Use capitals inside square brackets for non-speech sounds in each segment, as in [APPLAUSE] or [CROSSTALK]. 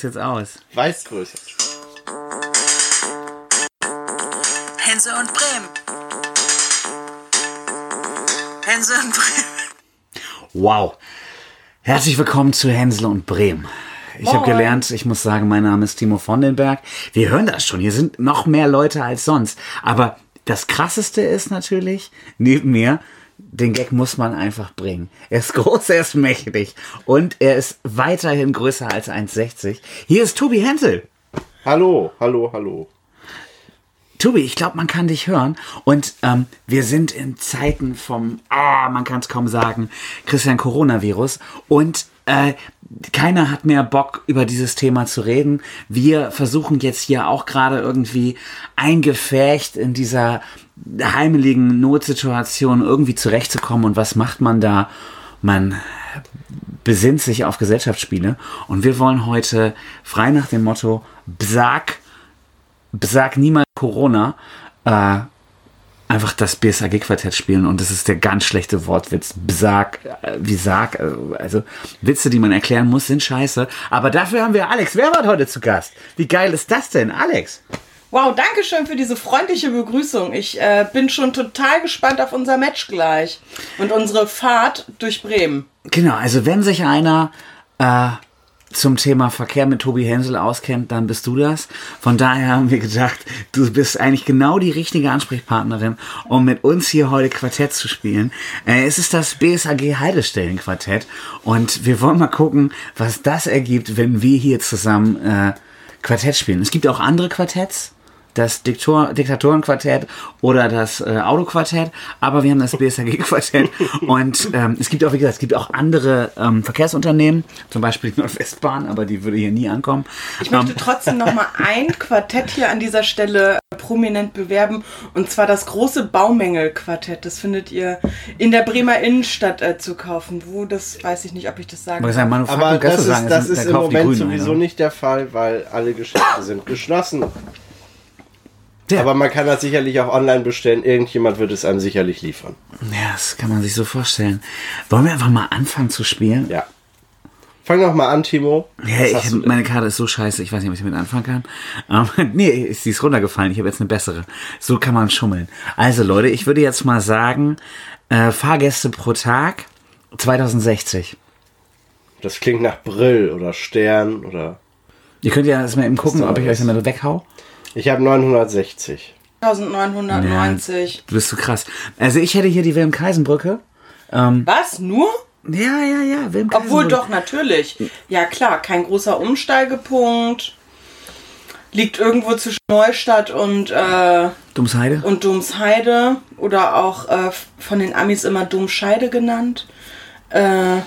das jetzt aus? Weißgröße. Hense und Bremen. Hense und Bremen. Wow. Herzlich willkommen zu Hänsel und Bremen. Ich habe gelernt, ich muss sagen, mein Name ist Timo von den Berg. Wir hören das schon, hier sind noch mehr Leute als sonst. Aber das Krasseste ist natürlich, neben mir, den Gag muss man einfach bringen. Er ist [LAUGHS] groß, er ist mächtig und er ist weiterhin größer als 1,60. Hier ist Tobi Hensel. Hallo, hallo, hallo. Tobi, ich glaube, man kann dich hören. Und ähm, wir sind in Zeiten vom, ah, man kann es kaum sagen, Christian Coronavirus. Und äh, keiner hat mehr Bock, über dieses Thema zu reden. Wir versuchen jetzt hier auch gerade irgendwie eingefärcht in dieser heimeligen Notsituation irgendwie zurechtzukommen. Und was macht man da? Man besinnt sich auf Gesellschaftsspiele. Und wir wollen heute frei nach dem Motto Bsag Besag niemals Corona, äh, einfach das BSAG-Quartett spielen und das ist der ganz schlechte Wortwitz. Besag, äh, wie sag, äh, also Witze, die man erklären muss, sind scheiße. Aber dafür haben wir Alex Werbert heute zu Gast. Wie geil ist das denn, Alex? Wow, danke schön für diese freundliche Begrüßung. Ich äh, bin schon total gespannt auf unser Match gleich und unsere Fahrt durch Bremen. Genau, also wenn sich einer äh, zum Thema Verkehr mit Tobi Hensel auskennt, dann bist du das. Von daher haben wir gedacht, du bist eigentlich genau die richtige Ansprechpartnerin, um mit uns hier heute Quartett zu spielen. Äh, es ist das BSAG Heidestellen Quartett und wir wollen mal gucken, was das ergibt, wenn wir hier zusammen äh, Quartett spielen. Es gibt auch andere Quartetts das Diktor Diktatorenquartett oder das äh, Autoquartett, aber wir haben das BSAG-Quartett [LAUGHS] und ähm, es gibt auch, wie gesagt, es gibt auch andere ähm, Verkehrsunternehmen, zum Beispiel die Nordwestbahn, aber die würde hier nie ankommen. Ich möchte trotzdem noch mal [LAUGHS] ein Quartett hier an dieser Stelle prominent bewerben und zwar das große Baumengel-Quartett. Das findet ihr in der Bremer Innenstadt äh, zu kaufen. Wo, das weiß ich nicht, ob ich das sagen Aber, kann. Aber kannst das ist, sagen, das da ist im kaufen die Moment Grünen sowieso ein, nicht der Fall, weil alle Geschäfte sind geschlossen. Ja. Aber man kann das sicherlich auch online bestellen. Irgendjemand wird es einem sicherlich liefern. Ja, das kann man sich so vorstellen. Wollen wir einfach mal anfangen zu spielen? Ja. Fang doch mal an, Timo. Ja, ich, meine Karte ist so scheiße, ich weiß nicht, ob ich damit anfangen kann. Ähm, [LAUGHS] nee, sie ist runtergefallen, ich habe jetzt eine bessere. So kann man schummeln. Also Leute, ich würde jetzt mal sagen, äh, Fahrgäste pro Tag 2060. Das klingt nach Brill oder Stern oder. Ihr könnt ja erstmal eben gucken, ob ich euch damit weghau. Ich habe 960. 1990. Du bist so krass. Also ich hätte hier die Wilhelm-Kaisen-Brücke. Was? Nur? Ja, ja, ja, wilhelm Obwohl doch, natürlich. Ja klar, kein großer Umsteigepunkt. Liegt irgendwo zwischen Neustadt und, äh, Dummsheide. und Domsheide. Oder auch äh, von den Amis immer Domscheide genannt. Äh, Ja,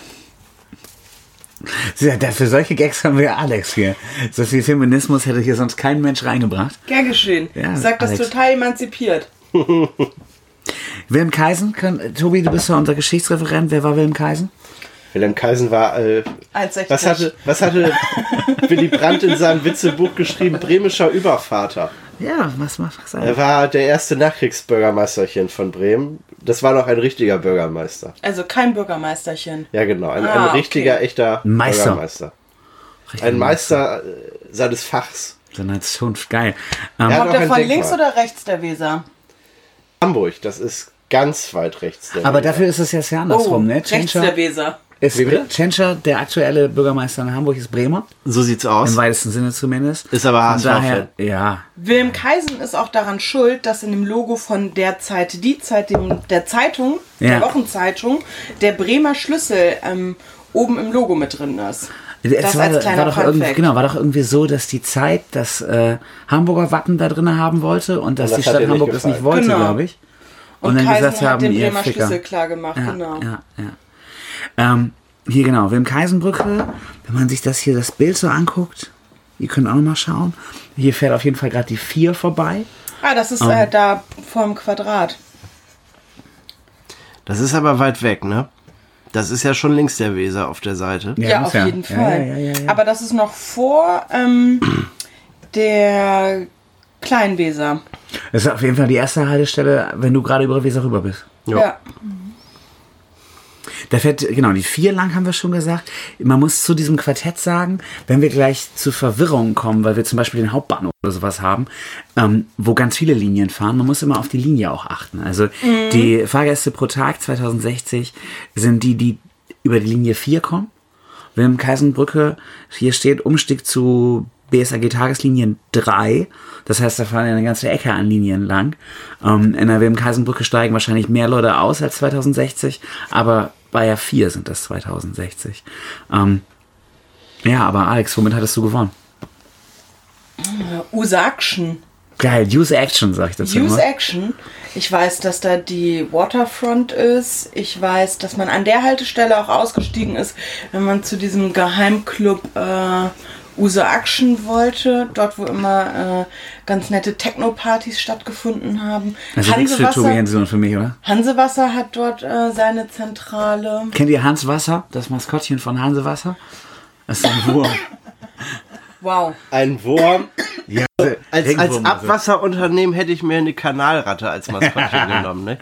für solche Gags haben wir Alex hier. So viel Feminismus hätte hier sonst kein Mensch reingebracht. gern geschehen. Ja, ich sag das total emanzipiert. [LAUGHS] Wilhelm Kaisen, kann, Tobi, du bist ja unser Geschichtsreferent. Wer war Wilhelm Kaisen? Wilhelm Kaisen war. Äh, 1,60. was hatte, was hatte [LAUGHS] Willy Brandt in seinem Witzebuch geschrieben? Bremischer Übervater. Ja, was macht was Er war der erste Nachkriegsbürgermeisterchen von Bremen. Das war noch ein richtiger Bürgermeister. Also kein Bürgermeisterchen. Ja, genau. Ein, Ah, ein richtiger, okay. echter Meister. Bürgermeister. Ein Meister äh, seines Fachs. So eine Zunft, geil. Ähm, Ja. Kommt er von Denkmal. links oder rechts der Weser? Hamburg, das ist ganz weit rechts. der aber Weser. dafür ist es jetzt ja andersrum, ne? Oh, rechts der Weser. Ist, Wie bitte? Tschentscher, der aktuelle Bürgermeister in Hamburg, ist Bremer. So sieht's Im aus. weitesten Sinne zumindest. Ist aber HSV-Fan. daher, ja. Wilhelm Kaisen ist auch daran schuld, dass in dem Logo von der Zeit, die Zeit, dem, der Zeitung, Ja. der Wochenzeitung, der Bremer Schlüssel ähm, oben im Logo mit drin ist. Es Das war, war doch irgendwie, genau, war doch irgendwie so, dass die Zeit das äh, Hamburger Wappen da drin haben wollte und dass Und das die hat Stadt Hamburg das nicht wollte, Genau. glaube ich. Und, dann Kaisen gesagt hat haben, den ihr Bremer. Schlüssel klar gemacht, Ja, genau. ja, ja. Ähm, hier genau, Wilhelm Kaisenbrücke, wenn man sich das hier, das Bild so anguckt, ihr könnt auch noch mal schauen. Hier fährt auf jeden Fall gerade die 4 vorbei. Ah, das ist Ähm. äh, da vorm Quadrat. Das ist aber weit weg, ne? Das ist ja schon links der Weser auf der Seite. Ja, muss auf jeden Ja, Fall. Ja, ja, ja, ja. Aber das ist noch vor ähm, der Kleinweser. Das ist auf jeden Fall die erste Haltestelle, wenn du gerade über Weser rüber bist. Ja. Da fährt, genau, die vier lang haben wir schon gesagt. Man muss zu diesem Quartett sagen, wenn wir gleich zu Verwirrung kommen, weil wir zum Beispiel den Hauptbahnhof oder sowas haben, ähm, wo ganz viele Linien fahren, man muss immer auf die Linie auch achten. Also die Fahrgäste pro Tag 2060 sind die, die über die Linie 4 kommen. Wilhelm Kaisenbrücke, hier steht Umstieg zu BSAG Tageslinien 3. Das heißt, da fahren ja eine ganze Ecke an Linien lang. Ähm, in der Wilhelm Kaisenbrücke steigen wahrscheinlich mehr Leute aus als 2060, aber bei ja 4 sind das 2060. Ähm, ja, aber Alex, womit hattest du gewonnen? Usaction. Geil, Use Action, sag ich dazu. Use immer. Action. Ich weiß, dass da die Waterfront ist. Ich weiß, dass man an der Haltestelle auch ausgestiegen ist, wenn man zu diesem Geheimclub äh, Use Action wollte. Dort, wo immer äh, ganz nette Techno-Partys stattgefunden haben. Also nichts für Tobi Jensen und für mich, oder? Hansewasser hat dort äh, seine Zentrale. Kennt ihr Hans Wasser, das Maskottchen von Hansewasser? Das ist ein Wurm. [LAUGHS] Wow. Ein Wurm. ja, Als, als also. Abwasserunternehmen hätte ich mir eine Kanalratte als Maskottchen [LAUGHS] genommen. Ne?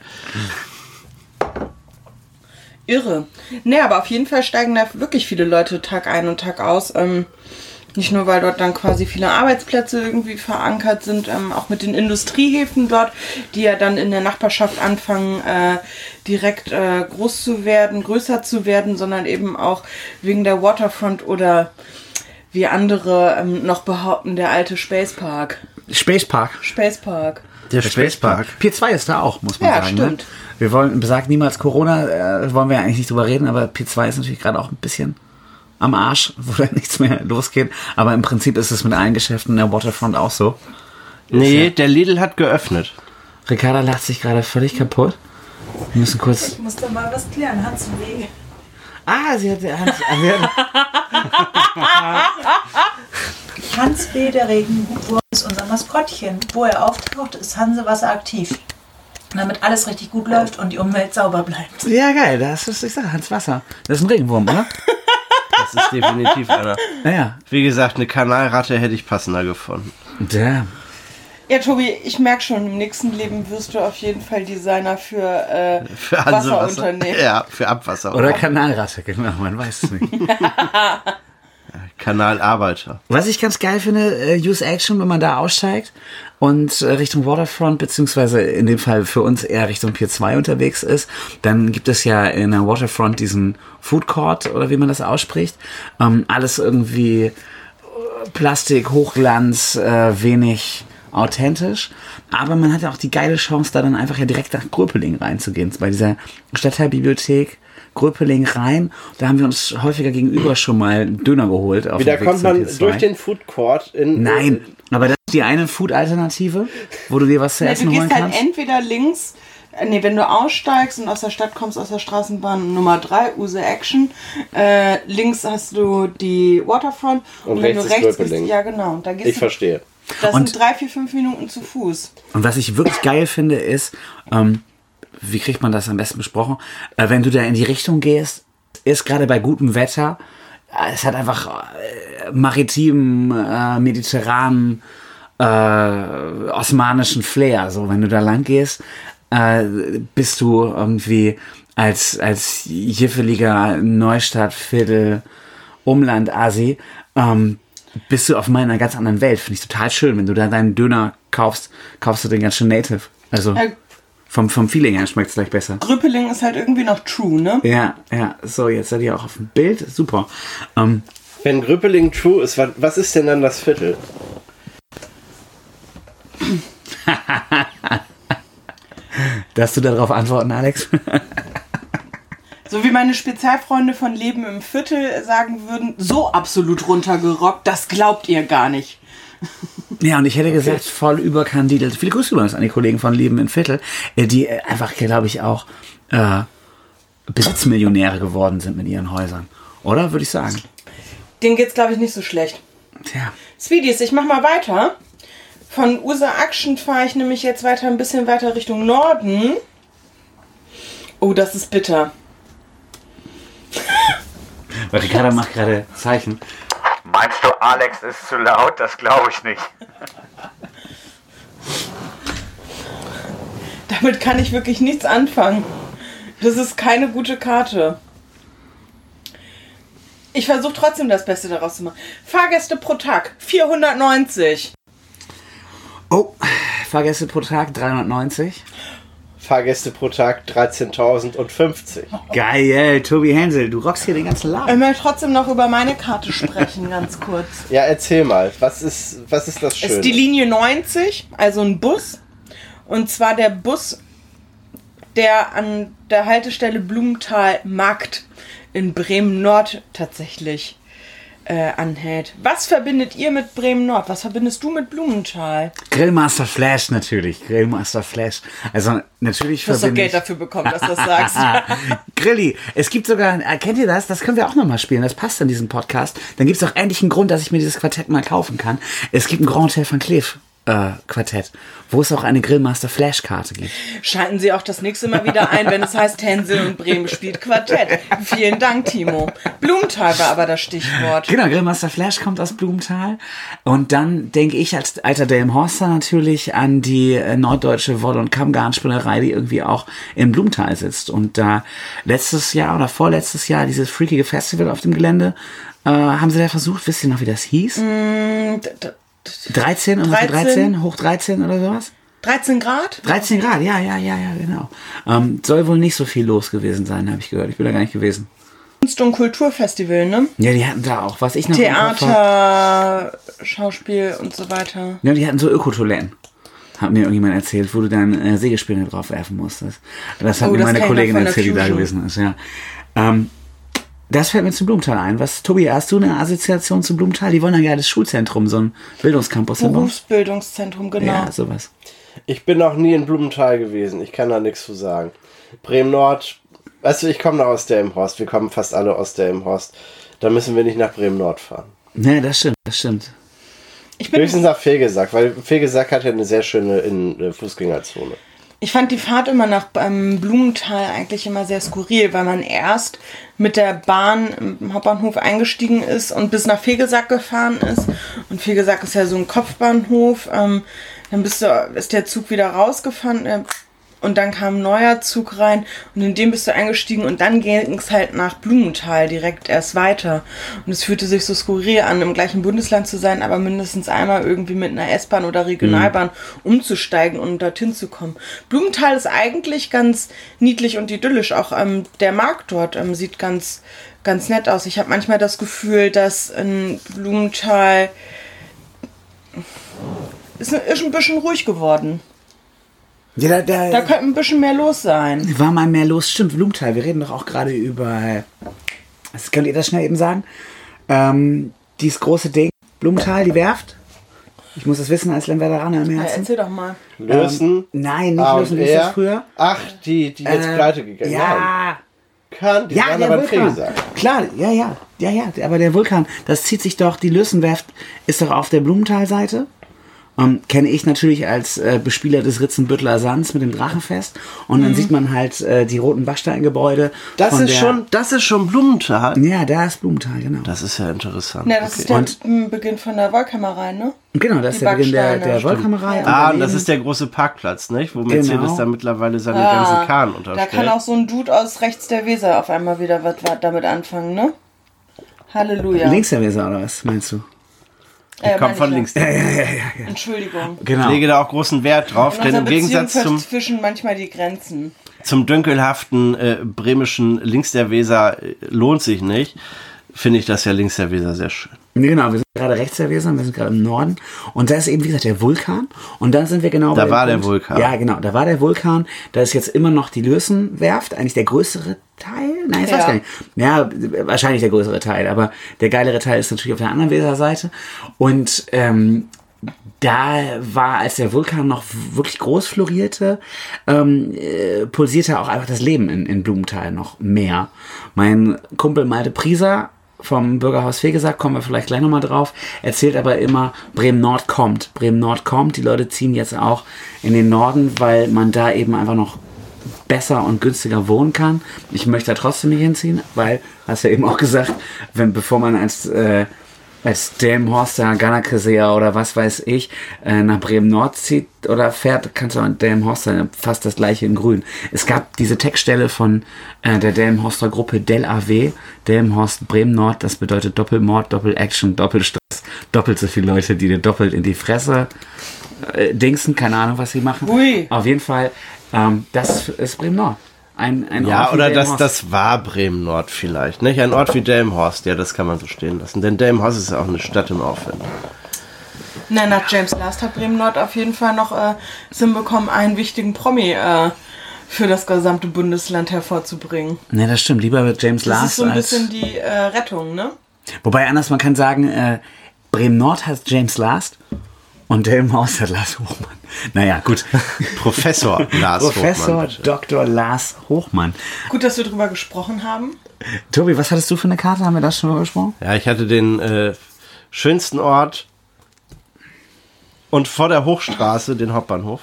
Irre. Nee, aber auf jeden Fall steigen da wirklich viele Leute Tag ein und Tag aus. Ähm, nicht nur, weil dort dann quasi viele Arbeitsplätze irgendwie verankert sind, ähm, auch mit den Industriehäfen dort, die ja dann in der Nachbarschaft anfangen, äh, direkt äh, groß zu werden, größer zu werden, sondern eben auch wegen der Waterfront oder wie andere ähm, noch behaupten, der alte Space Park. Space Park. Space Park. Der Spacepark. Pier 2 ist da auch, muss man Ja, sagen. stimmt. Ne? Wir wollen, besagt niemals Corona, äh, wollen wir eigentlich nicht drüber reden, aber Pier 2 ist natürlich gerade auch ein bisschen am Arsch, [LAUGHS] wo da nichts mehr losgeht. Aber im Prinzip ist es mit allen Geschäften in der Waterfront auch so. Nee, der Lidl hat geöffnet. Ricarda lacht sich gerade völlig kaputt. Wir müssen kurz. Ich muss da mal was klären. Hans Wege. Ah, sie hat. Hans, sie hat [LAUGHS] Hans W., der Regenwurm, ist unser Maskottchen. Wo er auftaucht, ist Hansewasser aktiv. Damit alles richtig gut läuft und die Umwelt sauber bleibt. ja, geil, das ist, ich sag, Hans Wasser. Das ist ein Regenwurm, oder? [LAUGHS] Das ist definitiv einer. Naja. Wie gesagt, eine Kanalratte hätte ich passender gefunden. Der. Ja, Tobi, ich merke schon, im nächsten Leben wirst du auf jeden Fall Designer für, äh, Für. Wasserunternehmen. [LAUGHS] Ja, für Abwasser. Oder Kanalratte, genau, man weiß es nicht. [LAUGHS] Kanalarbeiter. Was ich ganz geil finde, äh, Use Action, wenn man da aussteigt und äh, Richtung Waterfront, beziehungsweise in dem Fall für uns eher Richtung Pier 2 unterwegs ist, dann gibt es ja in der Waterfront diesen Food Court oder wie man das ausspricht. Ähm, alles irgendwie äh, Plastik, Hochglanz, äh, wenig authentisch. Aber man hat ja auch die geile Chance, da dann einfach ja direkt nach Gröpeling reinzugehen. Bei dieser Stadtteilbibliothek Gröpeling rein. Da haben wir uns häufiger gegenüber schon mal einen Döner geholt. Auf Wie, da dem Weg kommt man P2. durch den Food Court in. Nein, aber das ist die eine Food-Alternative, wo du dir was zu Nee, essen du holen gehst halt kannst. entweder links, äh, nee, wenn du aussteigst und aus der Stadt kommst, aus der Straßenbahn Nummer 3, Use Action, äh, links hast du die Waterfront und, Und wenn du rechts ist rechts Gröpeling. gehst, ja genau, da gehst Ich du, verstehe. das Und- sind drei, vier, fünf Minuten zu Fuß. Und was ich wirklich geil finde, ist, ähm, wie kriegt man das am besten besprochen? Äh, wenn du da in die Richtung gehst, ist gerade bei gutem Wetter, äh, es hat einfach äh, maritimen, äh, mediterranen, äh, osmanischen Flair. So, wenn du da lang gehst, äh, bist du irgendwie als, als jiffeliger Neustadtviertel Umland-Asi, ähm, bist du auf mal in einer ganz anderen Welt. Finde ich total schön. Wenn du da deinen Döner kaufst, kaufst du den ganz schön native. Also Ja. Vom, vom Feeling her schmeckt es gleich besser. Gröpeling ist halt irgendwie noch true, ne? Ja, ja. So, jetzt seid ihr auch auf dem Bild. Super. Ähm, Wenn Gröpeling true ist, was, was ist denn dann das Viertel? [LAUGHS] darfst du darauf antworten, Alex? So wie meine Spezialfreunde von Leben im Viertel sagen würden, so absolut runtergerockt, das glaubt ihr gar nicht. Ja, und ich hätte gesagt, voll überkandidelt. Viele Grüße übrigens an die Kollegen von Leben in Viertel, äh, die äh, einfach, glaube ich, auch äh, Besitzmillionäre geworden sind mit ihren Häusern. Oder, würde ich sagen. Denen geht's, glaube ich, nicht so schlecht. Tja. Sweeties, ich mach mal weiter. Von Usa Action fahre ich nämlich jetzt weiter ein bisschen weiter Richtung Norden. Oh, das ist bitter. [LAUGHS] Ricarda macht gerade Zeichen. Meinst du, Alex ist zu laut? Das glaube ich nicht. Damit kann ich wirklich nichts anfangen. Das ist keine gute Karte. Ich versuche trotzdem das Beste daraus zu machen. Fahrgäste pro Tag 490. Oh, Fahrgäste pro Tag 390. Fahrgäste pro Tag 13.050. Geil, Tobi Hensel, du rockst hier den ganzen Ich Laden. möchte trotzdem noch über meine Karte sprechen, ganz kurz. [LAUGHS] Ja, erzähl mal, was ist, was ist das Es Schöne? ist die Linie 90, also ein Bus. Und zwar der Bus, der an der Haltestelle Blumenthal Markt in Bremen Nord tatsächlich äh, anhält. Was verbindet ihr mit Bremen Nord? Was verbindest du mit Blumenthal? Grillmaster Flash natürlich, Grillmaster Flash. Also natürlich Du hast doch Geld dafür bekommen, dass du das sagst. [LAUGHS] Grilli, es gibt sogar, äh, kennt ihr das? Das können wir auch nochmal spielen, das passt in diesem Podcast. Dann gibt es auch endlich einen Grund, dass ich mir dieses Quartett mal kaufen kann. Es gibt ein Grand Hotel van Cleef äh, Quartett, wo es auch eine Grillmaster Flash Karte gibt. Schalten Sie auch das nächste Mal wieder ein, wenn es heißt Hänsel und Bremen spielt Quartett. Vielen Dank, Timo. Blumenthal war aber das Stichwort. Genau, Grillmaster Flash kommt aus Blumenthal. Und dann denke ich als alter Delmhorster natürlich an die äh, norddeutsche Wolle- und Kammgarnspinnerei, die irgendwie auch in Blumenthal sitzt. Und da letztes Jahr oder vorletztes Jahr dieses freakige Festival auf dem Gelände, äh, haben sie da versucht, wisst ihr noch, wie das hieß? D- 13, ungefähr 13? 13, hoch 13 oder sowas? 13 Grad? 13 Grad, ja, ja, ja, ja, genau. Ähm, soll wohl nicht so viel los gewesen sein, habe ich gehört. Ich bin da gar nicht gewesen. Kunst- und Kulturfestival, ne? Ja, die hatten da auch, was ich noch Theater, Schauspiel und so weiter. Ja, die hatten so Ökotoiletten. Hat mir irgendjemand erzählt, wo du dann äh, Sägespäne drauf werfen musstest. Das hat Oh, mir das meine Kollegin erzählt, die da gewesen ist, ja. Ähm, das fällt mir zum Blumenthal ein. Was, Tobi, hast du eine Assoziation zum Blumenthal? Die wollen ja das Schulzentrum, so ein Bildungscampus. Berufsbildungszentrum, genau. Ja, sowas. Ich bin noch nie in Blumenthal gewesen. Ich kann da nichts zu sagen. Bremen Nord, weißt du, ich komme noch aus der Imhorst. Wir kommen fast alle aus der Imhorst. Da müssen wir nicht nach Bremen Nord fahren. Ne, das stimmt, das stimmt. Ich, bin, Höchstens nach Fegesack, weil Fegesack hat ja eine sehr schöne in, äh, Fußgängerzone. Ich fand die Fahrt immer nach ähm, Blumenthal eigentlich immer sehr skurril, weil man erst mit der Bahn im Hauptbahnhof eingestiegen ist und bis nach Fegesack gefahren ist. Und Fegesack ist ja so ein Kopfbahnhof. Ähm, dann bist du, ist der Zug wieder rausgefahren. Äh, und dann kam ein neuer Zug rein und in dem bist du eingestiegen und dann ging es halt nach Blumenthal direkt erst weiter. Und es fühlte sich so skurril an, im gleichen Bundesland zu sein, aber mindestens einmal irgendwie mit einer S-Bahn oder Regionalbahn umzusteigen und dorthin zu kommen. Blumenthal ist eigentlich ganz niedlich und idyllisch. Auch ähm, der Markt dort ähm, sieht ganz, ganz nett aus. Ich habe manchmal das Gefühl, dass in Blumenthal ist, ist ein bisschen ruhig geworden. Ja, da, da, Da könnte ein bisschen mehr los sein. war mal mehr los. Stimmt, Blumenthal. Wir reden doch auch gerade über. Was könnt ihr das schnell eben sagen? Ähm, dieses große Ding. Blumenthal, die Werft. Ich muss das wissen als Lemwerderaner im Ja, Herzen. erzähl doch mal. Lösen. Ähm, nein, nicht A Lösen, wie ist das R. früher? Ach, die, die jetzt Äh, pleite gegangen Nein, Ja, kann, die ja, der aber Vulkan. Klar, ja, ja, ja, ja, aber der Vulkan, das zieht sich doch, die Lösenwerft ist doch auf der Blumenthal-Seite. Ähm, kenne ich natürlich als äh, Bespieler des Ritzenbüttler Sands mit dem Drachenfest. Und dann sieht man halt äh, die roten Backsteingebäude. Das ist der- schon, das ist schon Blumenthal. Ja, da ist Blumenthal, genau. Das ist ja interessant. Ja, das okay. ist der Und- Beginn von der Wollkammerei, ne? genau, das ist die der Beginn der, der. Wollkammerei. Ah, und das ist der große Parkplatz, nicht? Wo Mercedes Genau. da mittlerweile seine ganzen Kahn Da unterstellt. kann auch so ein Dude aus rechts der Weser auf einmal wieder was, was damit anfangen, ne? Halleluja. Links der Weser, oder was meinst du? Äh, Kommt meine von ich links. ja. Entschuldigung. Genau. Ich lege da auch großen Wert drauf, denn im Gegensatz zum, verzwischen manchmal die Grenzen. zum dünkelhaften äh, bremischen links der Weser äh, lohnt sich nicht, finde ich das ja links der Weser sehr schön. Genau, wir sind gerade rechts der Weser, wir sind gerade im Norden. Und da ist eben, wie gesagt, der Vulkan. Und dann sind wir genau Da bei dem war der Punkt- Vulkan. Ja, genau, da war der Vulkan. Da ist jetzt immer noch die Lösenwerft, eigentlich der größere Teil. Nein, ich weiß Ja. gar nicht. Ja, wahrscheinlich der größere Teil, aber der geilere Teil ist natürlich auf der anderen Weserseite. Und ähm, da war, als der Vulkan noch wirklich groß florierte, ähm, äh, pulsierte auch einfach das Leben in, in Blumenthal noch mehr. Mein Kumpel Malte Prieser vom Bürgerhaus Fegesack, kommen wir vielleicht gleich nochmal drauf, erzählt aber immer, Bremen Nord kommt. Bremen Nord kommt, die Leute ziehen jetzt auch in den Norden, weil man da eben einfach noch besser und günstiger wohnen kann. Ich möchte da trotzdem nicht hinziehen, weil, hast du ja eben auch gesagt, wenn, bevor man als äh, als Delmenhorster, Gannakesea oder was weiß ich, äh, nach Bremen-Nord zieht oder fährt, kannst du an Delmenhorster fast das gleiche in grün. Es gab diese Textstelle von äh, der Delmenhorster Gruppe Del AW, Delmenhorst Bremen-Nord, das bedeutet Doppelmord, Doppel-Action, Doppelstress, doppelt so viele Leute, die dir doppelt in die Fresse äh, dingsen, keine Ahnung, was sie machen. Ui. Auf jeden Fall, ähm, das ist Bremen-Nord. Ein, ein Ja, Ort wie oder das, das war Bremen-Nord vielleicht. Nicht? Ein Ort wie Delmenhorst, ja, das kann man so stehen lassen. Denn Delmenhorst ist ja auch eine Stadt im Aufwind. Na, nach James Last hat Bremen Nord auf jeden Fall noch äh, es hinbekommen, einen wichtigen Promi äh, für das gesamte Bundesland hervorzubringen. Ne, das stimmt. Lieber mit James Das Last ist so ein bisschen die äh, Rettung, ne? Wobei anders, man kann sagen, äh, Bremen Nord hat James Last und Delmenhorst hat Lars Hochmann. Naja, gut. [LAUGHS] Professor Lars Professor Hochmann. bitte. Dr. Lars Hochmann. Gut, dass wir drüber gesprochen haben. Tobi, was hattest du für eine Karte? Haben wir das schon mal besprochen? Ja, ich hatte den äh, schönsten Ort und vor der Hochstraße den Hauptbahnhof.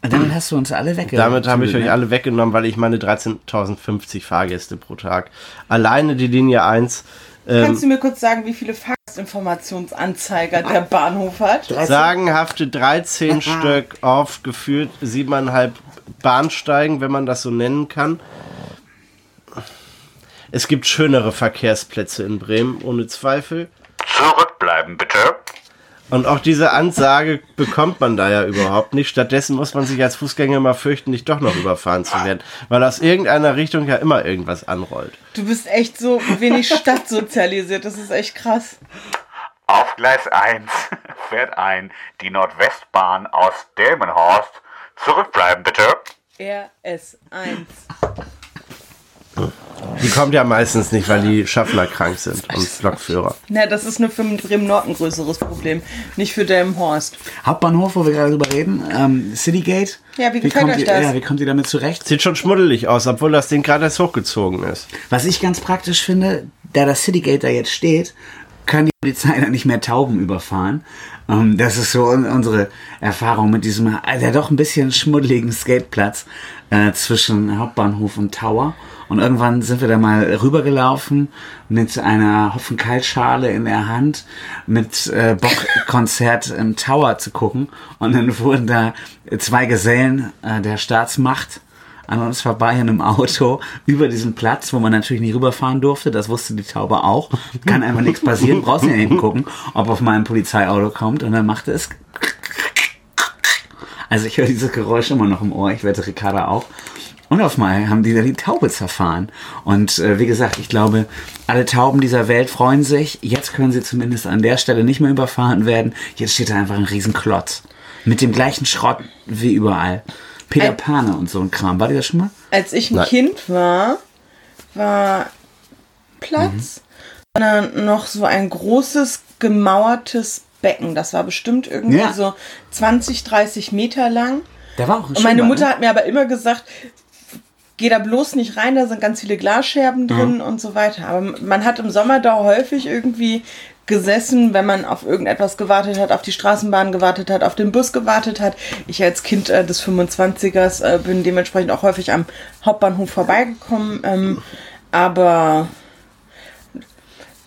Und damit hast du uns alle weg. Damit habe ich euch alle weggenommen, weil ich meine 13.050 Fahrgäste pro Tag. Alleine die Linie 1 ähm, Kannst du mir kurz sagen, wie viele Fahrgastinformationsanzeiger der Bahnhof hat? sagenhafte 13 Stück auf gefühlt siebeneinhalb Bahnsteigen, wenn man das so nennen kann. Es gibt schönere Verkehrsplätze in Bremen, ohne Zweifel. Zurückbleiben, bitte. Und auch diese Ansage bekommt man da ja überhaupt nicht. Stattdessen muss man sich als Fußgänger mal fürchten, nicht doch noch überfahren zu werden, weil aus irgendeiner Richtung ja immer irgendwas anrollt. Du bist echt so wenig stadtsozialisiert. Das ist echt krass. Auf Gleis 1 fährt ein die Nordwestbahn aus Delmenhorst. Zurückbleiben, bitte. RS1. Die kommt ja meistens nicht, weil die Schaffner krank sind und Lokführer. Na, das ist nur für Bremen Nord ein größeres Problem. Nicht für Delmenhorst. Hauptbahnhof, wo wir gerade drüber reden. Ähm, Citygate. Ja, wie gefällt kommt euch ihr, das? Ja, wie kommt ihr damit zurecht? Sieht schon schmuddelig aus, obwohl das Ding gerade erst hochgezogen ist. Was ich ganz praktisch finde, da das Citygate da jetzt steht, kann die Polizei dann nicht mehr Tauben überfahren. Ähm, das ist so un unsere Erfahrung mit diesem, der doch ein bisschen schmuddeligen Skateplatz äh, zwischen Hauptbahnhof und Tower. Und irgendwann sind wir da mal rübergelaufen mit einer Hopfenkaltschale in der Hand, mit äh, Bock [LAUGHS] Konzert im Tower zu gucken. Und dann wurden da zwei Gesellen äh, der Staatsmacht an uns vorbei in einem Auto über diesen Platz, wo man natürlich nicht rüberfahren durfte. Das wusste die Taube auch. Kann einfach nichts passieren. Brauchst nicht hingucken, ob auf mein Polizeiauto kommt. Und dann machte es. [LAUGHS] Also ich höre dieses Geräusch immer noch im Ohr. Ich wette Ricarda auch. Und auf mal haben die da die Taube zerfahren. Und äh, wie gesagt, ich glaube, alle Tauben dieser Welt freuen sich. Jetzt können sie zumindest an der Stelle nicht mehr überfahren werden. Jetzt steht da einfach ein Riesenklotz. Mit dem gleichen Schrott wie überall. Peter Pane und so ein Kram. War die das schon mal? Als ich ein Nein. Kind war, war Platz, sondern noch so ein großes gemauertes Becken. Das war bestimmt irgendwie Ja. so 20, 30 Meter lang. Da war auch ein Und meine Mutter ne? hat mir aber immer gesagt, geh da bloß nicht rein, da sind ganz viele Glasscherben drin und so weiter. Aber man hat im Sommer da häufig irgendwie gesessen, wenn man auf irgendetwas gewartet hat, auf die Straßenbahn gewartet hat, auf den Bus gewartet hat. Ich als Kind äh, des 25ers äh, bin dementsprechend auch häufig am Hauptbahnhof vorbeigekommen. Ähm, aber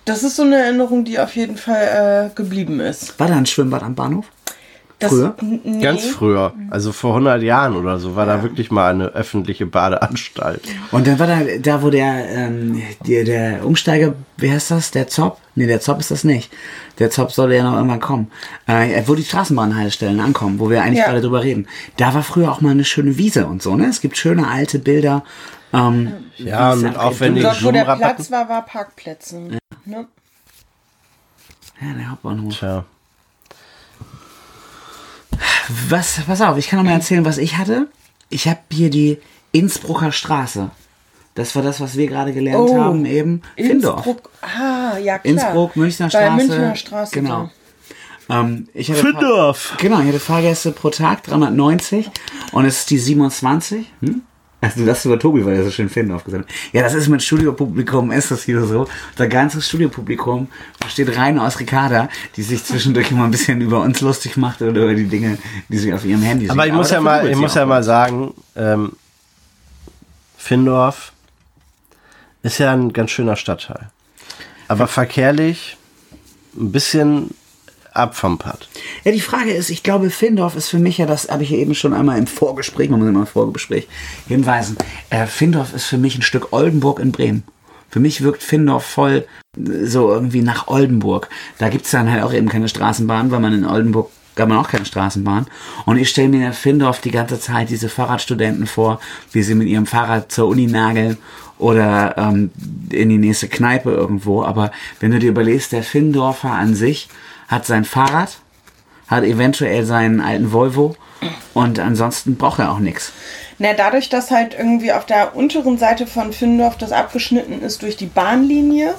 das ist so eine Erinnerung, die auf jeden Fall äh, geblieben ist. War da ein Schwimmbad am Bahnhof? Das, Früher? Nee. Ganz früher, also vor 100 Jahren oder so, war da wirklich mal eine öffentliche Badeanstalt. Und dann war da, da wo der, ähm, der, der Umsteiger, wie heißt das? Der Zop? Nee, der Zop ist das nicht. Der Zop sollte ja noch irgendwann kommen. Äh, wo die Straßenbahnhaltestellen ankommen, wo wir eigentlich Ja. gerade drüber reden. Da war früher auch mal eine schöne Wiese und so, ne? Es gibt schöne alte Bilder. Ähm, Ja, es mit da- aufwendigen Dort, wo der. Platz war, war Parkplätze. Ne? Ja, der Hauptbahnhof. Tja. Was, pass auf, ich kann noch mal erzählen, was ich hatte. Ich habe hier die Innsbrucker Straße. Das war das, was wir gerade gelernt Oh, haben, eben. Findorf. Innsbruck. Ah, ja klar. Innsbruck, Münchner Bei Straße. Münchner Straße. Genau. Ähm, ich hatte Findorf. Fahr- Genau, ich hatte Fahrgäste pro Tag, 390. Und es ist die 27. Hm? Also du das über Tobi, weil er so schön Findorf gesagt hat. Ja, das ist mit Studiopublikum, ist das hier so. Unser ganzes Studiopublikum besteht rein aus Ricarda, die sich zwischendurch immer ein bisschen über uns lustig macht oder über die Dinge, die sie auf ihrem Handy Aber sieht. ich muss ja dafür mal, ich muss ja mal sagen, ähm, Findorf ist ja ein ganz schöner Stadtteil. Aber verkehrlich ein bisschen ab vom Pad. Ja, die Frage ist, ich glaube, Findorf ist für mich ja, das habe ich eben schon einmal im Vorgespräch, man muss immer im Vorgespräch hinweisen, äh, Findorf ist für mich ein Stück Oldenburg in Bremen. Für mich wirkt Findorf voll äh, so irgendwie nach Oldenburg. Da gibt's dann halt auch eben keine Straßenbahn, weil man in Oldenburg gab man auch keine Straßenbahn. Und ich stelle mir in Findorf die ganze Zeit diese Fahrradstudenten vor, wie sie mit ihrem Fahrrad zur Uni nageln oder ähm, in die nächste Kneipe irgendwo. Aber wenn du dir überlegst, der Findorfer an sich hat sein Fahrrad, hat eventuell seinen alten Volvo und ansonsten braucht er auch nichts. Na, dadurch, dass halt irgendwie auf der unteren Seite von Findorf das abgeschnitten ist durch die Bahnlinie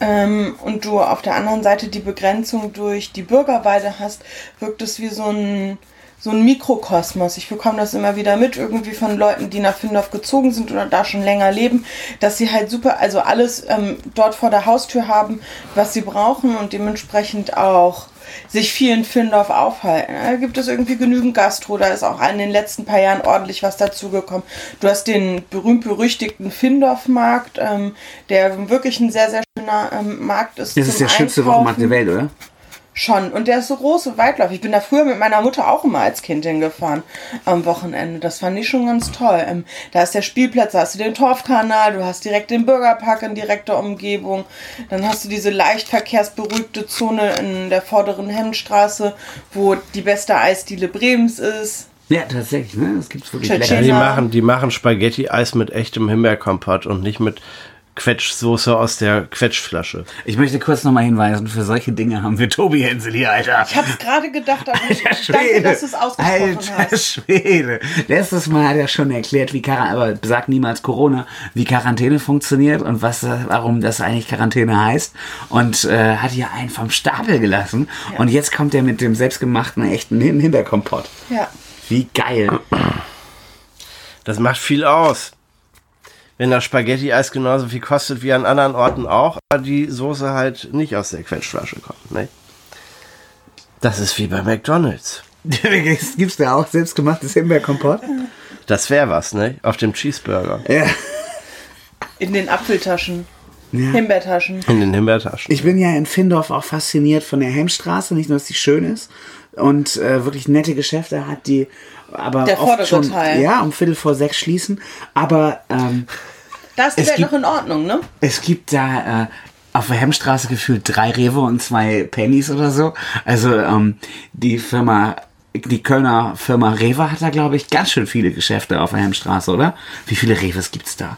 ähm, und du auf der anderen Seite die Begrenzung durch die Bürgerweide hast, wirkt es wie so ein, so ein Mikrokosmos. Ich bekomme das immer wieder mit, irgendwie von Leuten, die nach Findorf gezogen sind oder da schon länger leben, dass sie halt super, also alles ähm, dort vor der Haustür haben, was sie brauchen und dementsprechend auch sich viel in Findorf aufhalten. Da gibt es irgendwie genügend Gastro, da ist auch in den letzten paar Jahren ordentlich was dazugekommen. Du hast den berühmt-berüchtigten Findorf-Markt, ähm, der wirklich ein sehr, sehr schöner ähm, Markt ist. Das ist der schönste. Wochenmarkt der Welt, oder? Schon. Und der ist so groß und weitläufig. Ich bin da früher mit meiner Mutter auch immer als Kind hingefahren am Wochenende. Das fand ich schon ganz toll. Ähm, da ist der Spielplatz, da hast du den Torfkanal, du hast direkt den Bürgerpark in direkter Umgebung. Dann hast du diese leicht verkehrsberuhigte Zone in der vorderen Hemmstraße, wo die beste Eisdiele Bremens ist. Ja, tatsächlich, ne? Das gibt's wirklich lecker. Ja, die machen, die machen Spaghetti-Eis mit echtem Himbeerkompott und nicht mit Quetschsoße aus der Quetschflasche. Ich möchte kurz nochmal hinweisen, für solche Dinge haben wir Tobi Hensel hier, Alter. Ich hab's gerade gedacht, aber ich [LAUGHS] Alter danke, dass du es ausgesprochen Alter hast. Schwede. Letztes Mal hat er schon erklärt, wie Quarantäne, aber sag niemals Corona, wie Quarantäne funktioniert und was, warum das eigentlich Quarantäne heißt. Und äh, hat hier einen vom Stapel gelassen. Und jetzt kommt er mit dem selbstgemachten echten Hin- Himbeerkompott. Ja. Wie geil. Das macht viel aus. Wenn das Spaghetti-Eis genauso viel kostet wie an anderen Orten auch, aber die Soße halt nicht aus der Quetschflasche kommt. Ne? Das ist wie bei McDonalds. [LAUGHS] Gibt's da auch selbstgemachtes Himbeerkompott? Das wäre was, ne? Auf dem Cheeseburger. Ja. In den Apfeltaschen. Ja. Himbeertaschen. In den Himbeertaschen. Ich bin ja in Findorf auch fasziniert von der Helmstraße, nicht nur, dass die schön ist und äh, wirklich nette Geschäfte hat, die aber Der oft vordere schon Teil. ja um Viertel vor sechs schließen. Aber ähm, Da ist die Es Welt gibt- noch in Ordnung, ne? es gibt da äh, auf der Hemmstraße gefühlt drei Rewe und zwei Pennies oder so. Also ähm, die Firma, die Kölner Firma Rewe hat da, glaube ich, ganz schön viele Geschäfte auf der Hemmstraße, oder? Wie viele Rewes gibt's da?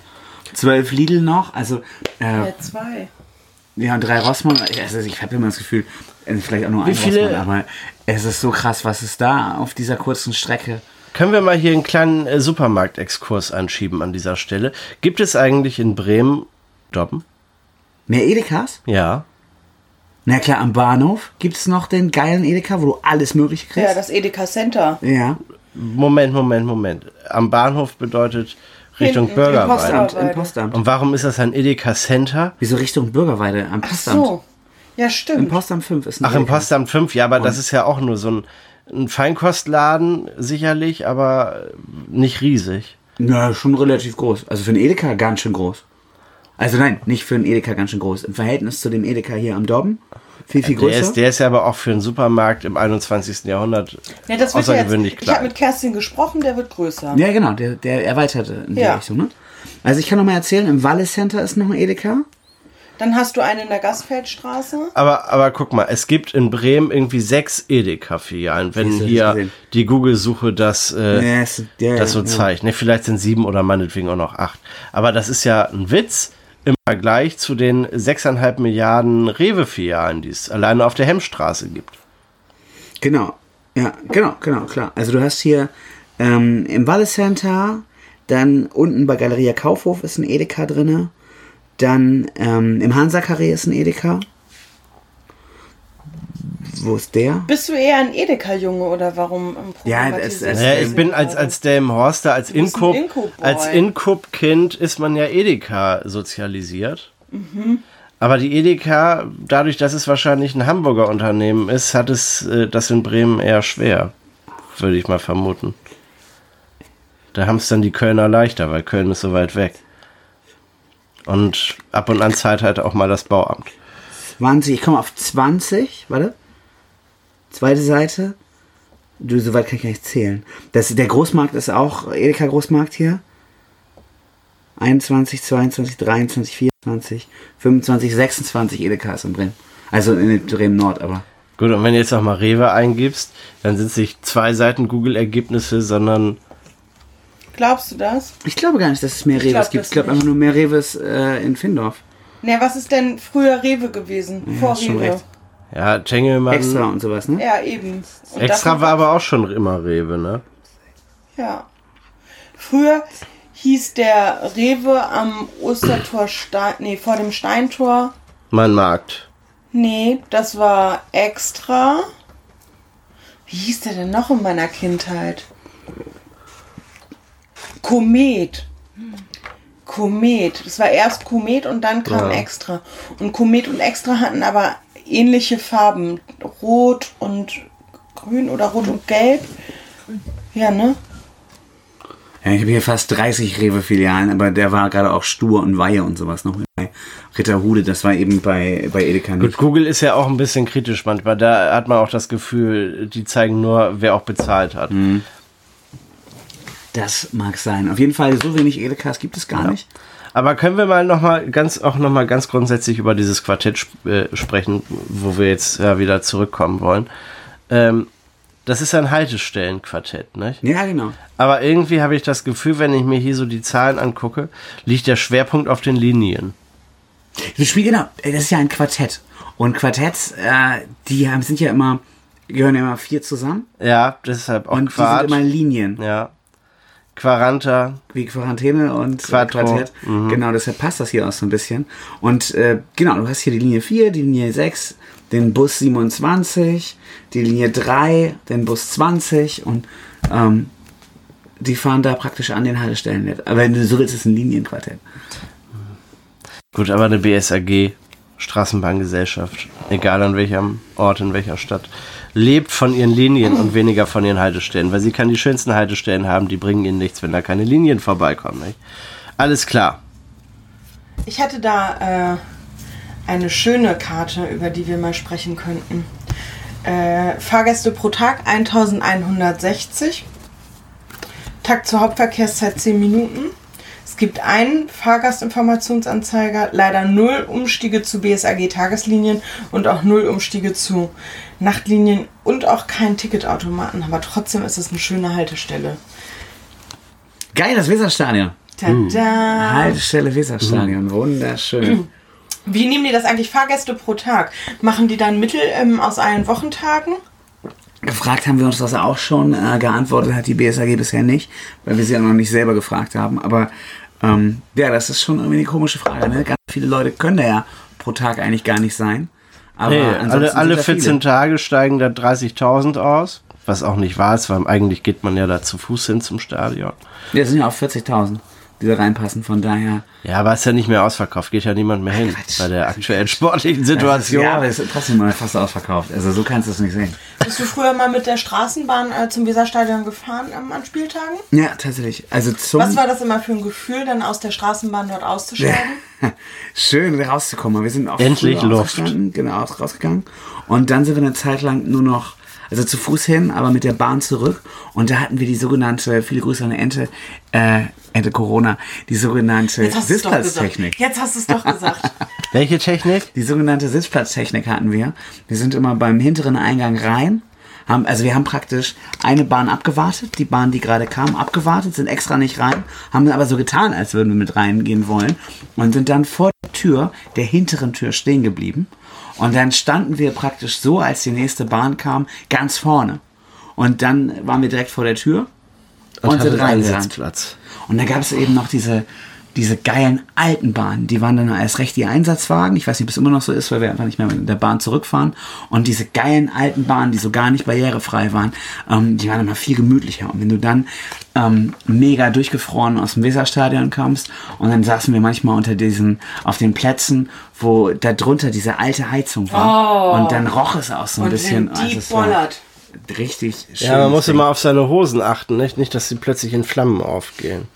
Zwölf Lidl noch, also äh, Ja, zwei. ja, und drei Rossmann. Also ich habe immer das Gefühl, äh, vielleicht auch nur ein viele- Rossmann, aber es ist so krass, was ist da auf dieser kurzen Strecke. Können wir mal hier einen kleinen äh, Supermarktexkurs anschieben an dieser Stelle? Gibt es eigentlich in Bremen Doppen? Mehr Edekas? Ja. Na klar, am Bahnhof gibt es noch den geilen Edeka, wo du alles Mögliche kriegst. Ja, das Edeka Center. ja. Moment, Moment, Moment. Am Bahnhof bedeutet Richtung im Bürgerweide. Postamt. Postamt, im Postamt. Und warum ist das ein Edeka Center? Wieso Richtung Bürgerweide? Am Ach Postamt. so. Ja, Im stimmt. Postamt 5 ist ein Ach, im Edeka. Postamt 5, ja, aber das ist ja auch nur so ein, ein Feinkostladen, sicherlich, aber nicht riesig. Ja, schon relativ groß. Also für einen Edeka ganz schön groß. Also nein, nicht für einen Edeka ganz schön groß. Im Verhältnis zu dem Edeka hier am Dobben viel, viel Der größer. ist, der ist ja aber auch für einen Supermarkt im 21. Jahrhundert Ja, das außergewöhnlich jetzt, ich habe klein. mit Kerstin gesprochen, der wird größer. ja, genau, der, der erweiterte in die Ja. Richtung. Ne? Also ich kann noch mal erzählen, im Walle Center ist noch ein Edeka. Dann hast du einen in der Gasfeldstraße. Aber, aber guck mal, es gibt in Bremen irgendwie sechs Edeka-Filialen, wenn hier die Google-Suche das, äh, Ja, ist- ja, das so ja. zeigt. Ne, vielleicht sind sieben oder meinetwegen auch noch acht. Aber das ist ja ein Witz im Vergleich zu den sechseinhalb Milliarden Rewe-Filialen, die es alleine auf der Hemmstraße gibt. Genau, ja, genau, genau, klar. Also du hast hier ähm, im Walle Center, dann unten bei Galeria Kaufhof ist ein Edeka drinne, dann ähm, im Hansa Carré ist ein Edeka. Wo ist der? Bist du eher ein Edeka-Junge oder warum? Ja, es- es- Ja, ich bin als, als Delmenhorster, als bist ein Inkub, Inkub-Boy. als Inkub-Kind ist man ja Edeka sozialisiert. Mhm. Aber die Edeka, dadurch, dass es wahrscheinlich ein Hamburger Unternehmen ist, hat es äh, das in Bremen eher schwer, würde ich mal vermuten. Da haben es dann die Kölner leichter, weil Köln ist so weit weg. Und ab und an zahlt halt auch mal das Bauamt. 20, ich komme auf 20, warte. Zweite Seite. Du, so weit kann ich gar nicht zählen. Das, der Großmarkt ist auch Edeka Großmarkt hier. 21, 22, 23, 24, 25, 26 Edeka ist in Bremen. Also in Bremen Nord, aber. Gut, und wenn du jetzt noch mal Rewe eingibst, dann sind es nicht zwei Seiten Google-Ergebnisse, sondern Glaubst du das? Ich glaube gar nicht, dass es mehr Reves glaub gibt. Ich glaube einfach nur mehr Reves äh, in Findorf. Ne, was ist denn früher Rewe gewesen? Vor hast schon Rewe. recht. ja, Tengelmann. Extra und sowas, ne? Ja, eben. Und Extra war aber auch schon immer Rewe, ne? Ja. Früher hieß der Rewe am Ostertor Stein, nee, vor dem Steintor. Mein Markt. Nee, das war extra. Wie hieß der denn noch in meiner Kindheit? Komet. Komet. Das war erst Komet und dann kam Ja. extra. Und Komet und extra hatten aber ähnliche Farben. Rot und grün oder rot und gelb. Ja, ne? Ja, ich habe hier fast 30 Rewe-Filialen, aber der war gerade auch Stur und Weihe und sowas noch bei Ritterhude. Das war eben bei, bei Edeka Gut, nicht. Google ist ja auch ein bisschen kritisch manchmal. Da hat man auch das Gefühl, die zeigen nur, wer auch bezahlt hat. Das mag sein. Auf jeden Fall, so wenig Edekas gibt es gar nicht. Aber können wir mal noch mal ganz auch noch mal ganz grundsätzlich über dieses Quartett sp äh, sprechen, wo wir jetzt ja wieder zurückkommen wollen. Ähm, das ist ein Haltestellenquartett, nicht? Ja, genau. Aber irgendwie habe ich das Gefühl, wenn ich mir hier so die Zahlen angucke, liegt der Schwerpunkt auf den Linien. Das Spiel, genau, das ist ja ein Quartett. Und Quartetts, äh, die haben, sind ja immer, gehören ja immer vier zusammen. Ja, deshalb auch Und Quart. die sind immer Linien. ja. Quaranta. wie Quarantäne und Quattro. Quartett. Genau, deshalb passt das hier auch so ein bisschen. Und äh, genau, du hast hier die Linie 4, die Linie 6, den Bus 27, die Linie 3, den Bus 20 und ähm, die fahren da praktisch an den Haltestellen. nicht. Aber wenn du so willst, ist es ein Linienquartett. Gut, aber eine BSAG, Straßenbahngesellschaft, egal an welchem Ort, in welcher Stadt, lebt von ihren Linien und weniger von ihren Haltestellen, weil sie kann die schönsten Haltestellen haben, die bringen ihnen nichts, wenn da keine Linien vorbeikommen. Nicht? Alles klar. Ich hatte da äh, eine schöne Karte, über die wir mal sprechen könnten. Äh, Fahrgäste pro Tag 1160. Takt zur Hauptverkehrszeit 10 Minuten. Es gibt einen Fahrgastinformationsanzeiger, leider null Umstiege zu BSAG-Tageslinien und auch null Umstiege zu Nachtlinien und auch kein Ticketautomaten, aber trotzdem ist es eine schöne Haltestelle. Geil, das Weserstadion. Tada! Haltestelle Weserstadion, wunderschön. [CLEARS THROAT] Wie nehmen die das eigentlich Fahrgäste pro Tag? Machen die dann Mittel ähm, aus allen Wochentagen? Gefragt haben wir uns das auch schon, äh, geantwortet hat die BSAG bisher nicht, weil wir sie ja noch nicht selber gefragt haben. Aber ähm, ja, das ist schon irgendwie eine komische Frage. Ne? Ganz viele Leute können da ja pro Tag eigentlich gar nicht sein. Aber Hey, alle, alle da 14 viele. Tage steigen da 30.000 aus, was auch nicht wahr ist, weil eigentlich geht man ja da zu Fuß hin zum Stadion. Ja, es sind ja auch 40.000, die da reinpassen. Von daher. Ja, aber ist ja nicht mehr ausverkauft, geht ja niemand mehr hin Quatsch. bei der aktuellen sportlichen Situation. Ja, aber es ist trotzdem mal fast ausverkauft. Also so kannst du es nicht sehen. Bist du früher mal mit der Straßenbahn äh, zum Weserstadion gefahren ähm, an Spieltagen? Ja, tatsächlich. Also zum. Was war das immer für ein Gefühl, dann aus der Straßenbahn dort auszusteigen? [LAUGHS] Schön rauszukommen. Wir sind auch Endlich Luft. Genau, aus- rausgegangen. Und dann sind wir eine Zeit lang nur noch, also zu Fuß hin, aber mit der Bahn zurück. Und da hatten wir die sogenannte, viele Grüße an Ente, äh, Ente Corona, die sogenannte Jetzt hast du es doch gesagt. Sitzplatztechnik. Jetzt hast du es doch gesagt. [LAUGHS] Welche Technik? Die sogenannte Sitzplatztechnik hatten wir. Wir sind immer beim hinteren Eingang rein. Haben, also wir haben praktisch eine Bahn abgewartet, die Bahn, die gerade kam, abgewartet, sind extra nicht rein, haben aber so getan, als würden wir mit reingehen wollen und sind dann vor der Tür, der hinteren Tür stehen geblieben. Und dann standen wir praktisch so, als die nächste Bahn kam, ganz vorne. Und dann waren wir direkt vor der Tür und, sind hattet einen reingerannt. Und da gab es eben noch diese, diese geilen alten Bahnen. Die waren dann erst recht die Einsatzwagen. Ich weiß nicht, ob es immer noch so ist, weil wir einfach nicht mehr mit der Bahn zurückfahren. Und diese geilen alten Bahnen, die so gar nicht barrierefrei waren, ähm, die waren immer viel gemütlicher. Und wenn du dann ähm, mega durchgefroren aus dem Weserstadion kommst und dann saßen wir manchmal unter diesen, auf den Plätzen, wo da drunter diese alte Heizung war. und dann roch es auch so ein Und bisschen. also die war bollert. Richtig schön. Ja, man muss immer auf seine Hosen achten, nicht? Nicht, dass sie plötzlich in Flammen aufgehen.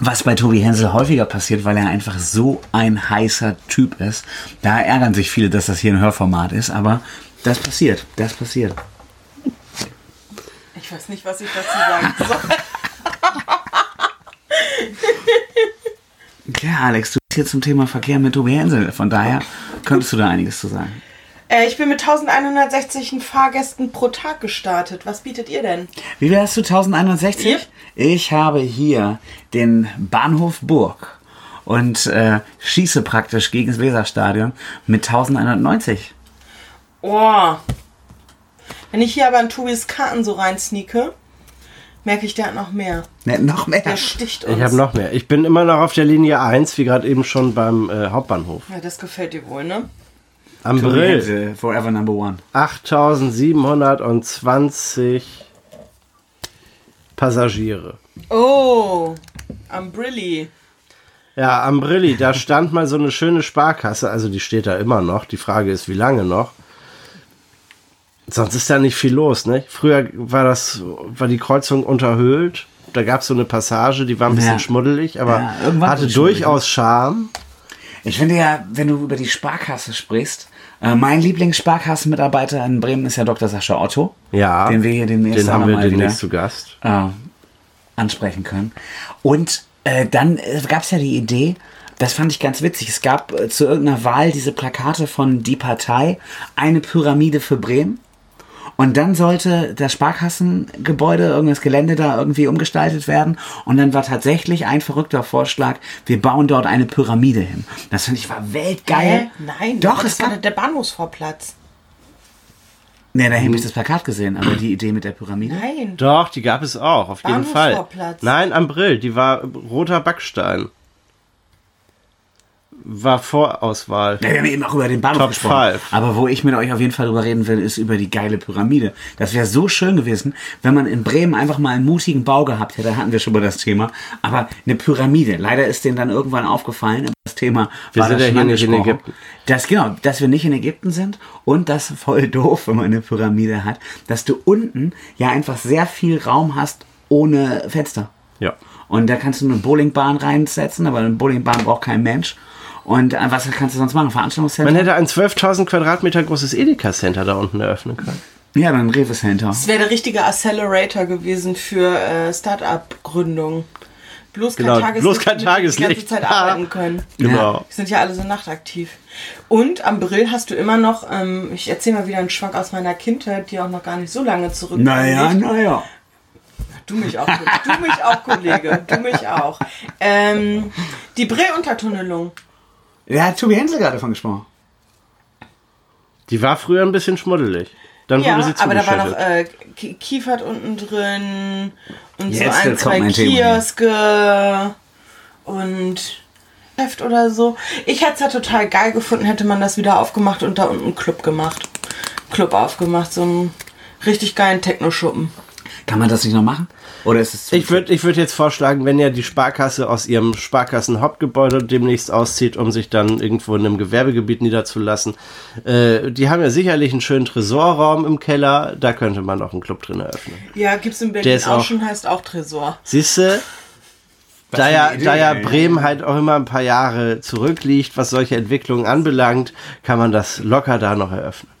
Was bei Tobi Hensel häufiger passiert, weil er einfach so ein heißer Typ ist. Da ärgern sich viele, dass das hier ein Hörformat ist, aber das passiert, das passiert. Ich weiß nicht, was ich dazu sagen soll. [LAUGHS] Ja, Alex, du bist hier zum Thema Verkehr mit Tobi Hensel. Von daher könntest du da einiges zu sagen. Äh, ich bin mit 1160 Fahrgästen pro Tag gestartet. Was bietet ihr denn? Wie wärst du 1160? Yep. Ich habe hier den Bahnhof Burg und äh, schieße praktisch gegen das Weserstadion mit 1190. Oh. Wenn ich hier aber in Tobis Karten so rein sneake, merke ich, der hat noch mehr. Ne, noch mehr. Der sticht uns. Ich habe noch mehr. Ich bin immer noch auf der Linie 1, wie gerade eben schon beim äh, Hauptbahnhof. Ja, das gefällt dir wohl, ne? Am Brill Hensel, Forever Number One. 8720 Passagiere. Oh, am Brilli. Ja, am Brilli, da stand mal so eine schöne Sparkasse, also die steht da immer noch. Die Frage ist, wie lange noch? Sonst ist da nicht viel los, ne? Früher war das, war die Kreuzung unterhöhlt. Da gab es so eine Passage, die war ein bisschen Ja. schmuddelig, aber Ja, hatte schmuddelig, durchaus Charme. Ich finde ja, wenn du über die Sparkasse sprichst, mein Lieblingssparkassenmitarbeiter in Bremen ist ja Dr. Sascha Otto. Ja, Den wir hier demnächst den haben wir demnächst wieder. zu Gast. äh, ansprechen können. Und äh, dann äh, gab es ja die Idee, das fand ich ganz witzig, es gab äh, zu irgendeiner Wahl diese Plakate von Die Partei, eine Pyramide für Bremen. Und dann sollte das Sparkassengebäude, irgendwas Gelände da irgendwie umgestaltet werden. Und dann war tatsächlich ein verrückter Vorschlag, wir bauen dort eine Pyramide hin. Das finde ich war weltgeil. Hä? Nein, Doch, das es war gab... der Bahnhofsvorplatz. Nee, da habe ich das Plakat gesehen, aber die Idee mit der Pyramide. Nein. Doch, die gab es auch, auf jeden Fall. Bahnhofsvorplatz. Nein, am Brill, die war roter Backstein. War Vorauswahl. Ja, wir haben eben auch über den Bahnhof Top gesprochen. five. Aber wo ich mit euch auf jeden Fall drüber reden will, ist über die geile Pyramide. Das wäre so schön gewesen, wenn man in Bremen einfach mal einen mutigen Bau gehabt hätte. Da hatten wir schon mal das Thema. Aber eine Pyramide. Leider ist denen dann irgendwann aufgefallen. Das Thema Wir war sind da ja hier nicht in. Ägypten. Das, genau, dass wir nicht in Ägypten sind und das voll [LAUGHS] doof, wenn man eine Pyramide hat, dass du unten ja einfach sehr viel Raum hast ohne Fenster. Ja. Und da kannst du eine Bowlingbahn reinsetzen, aber eine Bowlingbahn braucht kein Mensch. Und äh, was kannst du sonst machen? Veranstaltungscenter? Man hätte ein 12.000 Quadratmeter großes Edeka-Center da unten eröffnen können. ja, dann ein Rewe Center. Das wäre der richtige Accelerator gewesen für äh, Start-up-Gründung. Bloß kein Genau, Tageslicht, bloß kein wir die ganze Tageslicht. Zeit arbeiten können. Genau. Wir sind ja alle so nachtaktiv. Und am Brill hast du immer noch, ähm, ich erzähle mal wieder einen Schwank aus meiner Kindheit, die auch noch gar nicht so lange zurück Naja, naja. Du mich auch, du mich auch, Kollege, du mich auch. Ähm, die Brill-Untertunnelung. Da hat Tobi Hensel gerade von gesprochen. Die war früher ein bisschen schmuddelig. Dann Ja, wurde sie aber da war noch äh, Ki- Kiefert unten drin und Jetzt so ein, zwei. Kioske und Heft oder so. Ich hätte es ja total geil gefunden, hätte man das wieder aufgemacht und da unten einen Club gemacht. Club aufgemacht, so einen richtig geilen Techno-Schuppen. Kann man das nicht noch machen? Oder ist es zu Ich würde ich würd jetzt vorschlagen, wenn ja die Sparkasse aus ihrem Sparkassen-Hauptgebäude demnächst auszieht, um sich dann irgendwo in einem Gewerbegebiet niederzulassen, äh, die haben ja sicherlich einen schönen Tresorraum im Keller, da könnte man auch einen Club drin eröffnen. Ja, gibt's in Der Berlin ist auch auch- schon, heißt auch Tresor. Siehste, da ja, eine Idee, da ja. Bremen halt auch immer ein paar Jahre zurückliegt, was solche Entwicklungen anbelangt, kann man das locker da noch eröffnen.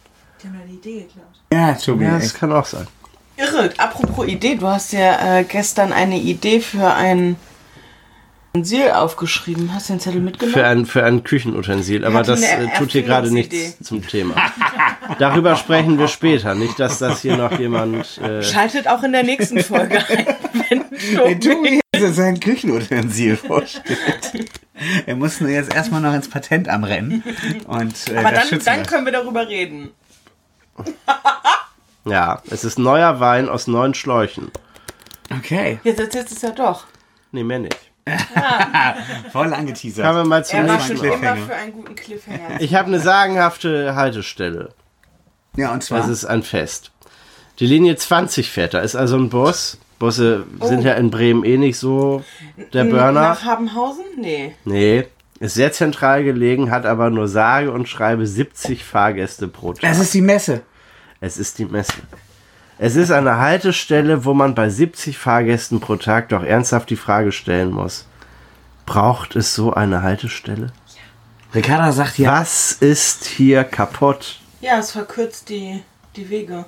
Die haben die Idee geklaut. Ja, Tobi. Ja, das kann auch sein. Irre, apropos Idee, du hast ja äh, gestern eine Idee für ein Sil aufgeschrieben. Hast du den Zettel mitgenommen? Für ein, für ein Küchenutensil, aber das äh, tut hier gerade nichts zum Thema. [LAUGHS] Darüber sprechen wir später, nicht, dass das hier noch jemand. Äh, Schaltet auch in der nächsten Folge ein, [LAUGHS] wenn Tobi Tobi Hensel sein Küchenutensil vorstellt. er muss nur jetzt erstmal noch ins Patent am Rennen. Und, äh, Aber dann, dann können wir darüber reden. [LAUGHS] ja, es ist neuer Wein aus neuen Schläuchen. Okay, Jetzt erzählst du es ja doch. Nee, mehr nicht. [LAUGHS] voll angeteasert. Kommen wir mal zum Er war schon immer für einen guten Cliffhanger. Ich habe eine sagenhafte Haltestelle. Ja, und zwar. Das ist ein Fest. Die Linie 20 fährt da, ist also ein Bus. Busse sind ja in Bremen eh nicht so der Burner. Nach Habenhausen? Nee. Nee, ist sehr zentral gelegen, hat aber nur sage und schreibe 70 Fahrgäste pro Tag. das ist die Messe. Es ist die Messe. Es ist eine Haltestelle, wo man bei 70 Fahrgästen pro Tag doch ernsthaft die Frage stellen muss. Braucht es so eine Haltestelle? Ricarda sagt ja, Was ist hier kaputt? Ja, es verkürzt die, die Wege.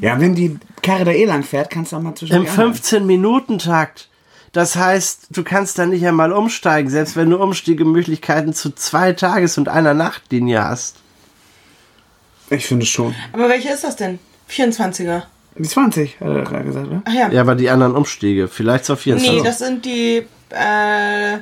ja, wenn die Karre da eh lang fährt, kannst du auch mal zwischen Im 15-Minuten-Takt. Das heißt, du kannst da nicht einmal umsteigen, selbst wenn du Umstiegemöglichkeiten zu zwei Tages- und einer Nachtlinie hast. Ich finde schon. Aber welche ist das denn? 24er. Die 20, hat er gerade gesagt, oder? Ach ja. Ja, aber die anderen Umstiege, vielleicht zur 24. nee, das sind die, äh,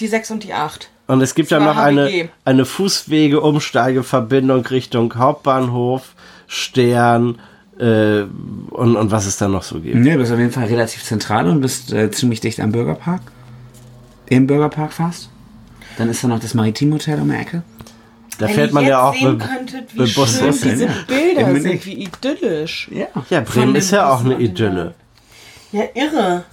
die 6 und die 8. Und es gibt ja Das war noch eine, HBG. eine Fußwege-Umsteigeverbindung Richtung Hauptbahnhof, Stern äh, und, und was es da noch so gibt. Nee, du bist auf jeden Fall relativ zentral und bist äh, ziemlich dicht am Bürgerpark. Im Bürgerpark fast. Dann ist da noch das Maritimhotel um die Ecke. Da Wenn fährt man ja auch sehen mit, könntet, wie mit Bus schön diese ja. Bilder Im sind, wie idyllisch. Ja. Ja, Bremen ist ja auch eine Idylle. Ja, irre.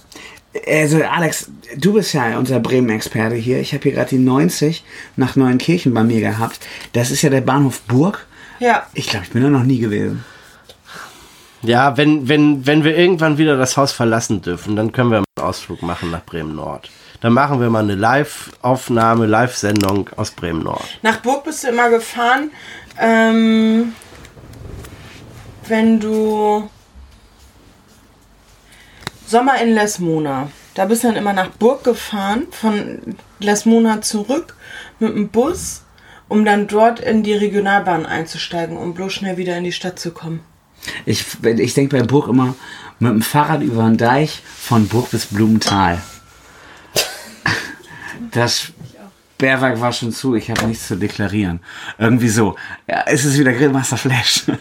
Also Alex, du bist ja unser Bremen-Experte hier. Ich habe hier gerade die 90 nach Neuenkirchen bei mir gehabt. Das ist ja der Bahnhof Burg. Ja. Ich glaube, ich bin da noch nie gewesen. Ja, wenn, wenn, wenn wir irgendwann wieder das Haus verlassen dürfen, dann können wir einen Ausflug machen nach Bremen Nord. Dann machen wir mal eine Live-Aufnahme, Live-Sendung aus Bremen Nord. Nach Burg bist du immer gefahren, ähm, wenn du Sommer in Lesmona. Da bist du dann immer nach Burg gefahren, von Lesmona zurück mit dem Bus, um dann dort in die Regionalbahn einzusteigen, um bloß schnell wieder in die Stadt zu kommen. Ich, ich denke bei Burg immer mit dem Fahrrad über den Deich von Burg bis Blumenthal. Das Sperrwerk war schon zu, ich habe nichts zu deklarieren. Irgendwie so. Ja, ist es wieder Grillmaster Flash. [LAUGHS]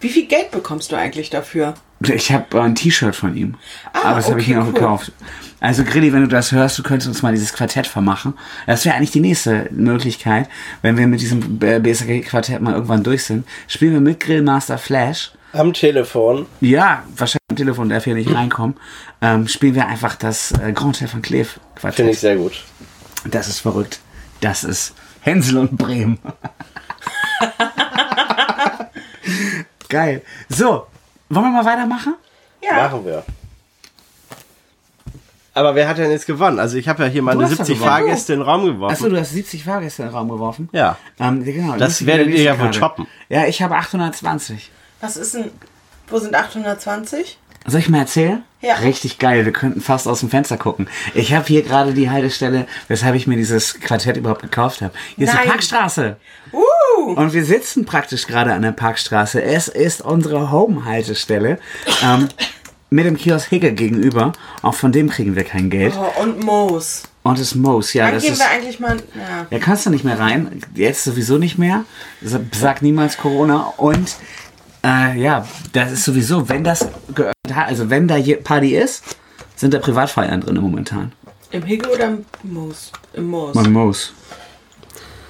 Wie viel Geld bekommst du eigentlich dafür? Ich habe ein T-Shirt von ihm. Ah, aber das habe ich okay, mir auch cool. gekauft. Also Grilli, wenn du das hörst, du könntest uns mal dieses Quartett vermachen. Das wäre eigentlich die nächste Möglichkeit, wenn wir mit diesem BSG-Quartett mal irgendwann durch sind. Spielen wir mit Grillmaster Flash. Am Telefon. Ja, wahrscheinlich am Telefon darf hier nicht reinkommen. Ähm, spielen wir einfach das äh, Grand Chef von Cleve Quartett. Finde ich sehr gut. Das ist verrückt. Das ist Hänsel und Bremen. [LAUGHS] Geil. So, wollen wir mal weitermachen? Ja. Machen wir. Aber wer hat denn jetzt gewonnen? Also ich habe ja hier meine hast doch 70 gewonnen. Fahrgäste in den Raum geworfen. Achso, du hast 70 Fahrgäste in den Raum geworfen? Ja. Ähm, genau, Das werdet ihr ja wohl toppen. Ja, ich habe 820. Was ist denn, wo sind 820? Soll ich mal erzählen? Ja. Richtig geil, wir könnten fast aus dem Fenster gucken. Ich habe hier gerade die Haltestelle, weshalb ich mir dieses Quartett überhaupt gekauft habe. Hier ist die Nein. Parkstraße. Uh! Und wir sitzen praktisch gerade an der Parkstraße. Es ist unsere Home-Haltestelle. Ähm, mit dem Kiosk Hicke gegenüber. Auch von dem kriegen wir kein Geld. Oh, und Moos. Und das Moos, ja, Dann das gehen ist. wir eigentlich mal. Ja. Ja, kannst du nicht mehr rein. Jetzt sowieso nicht mehr. Sag niemals Corona. Und äh, ja, das ist sowieso, wenn das geöffnet hat, also wenn da Party ist, sind da Privatfeiern drin momentan. Im Higge oder im Moos? Im Moos. Man muss.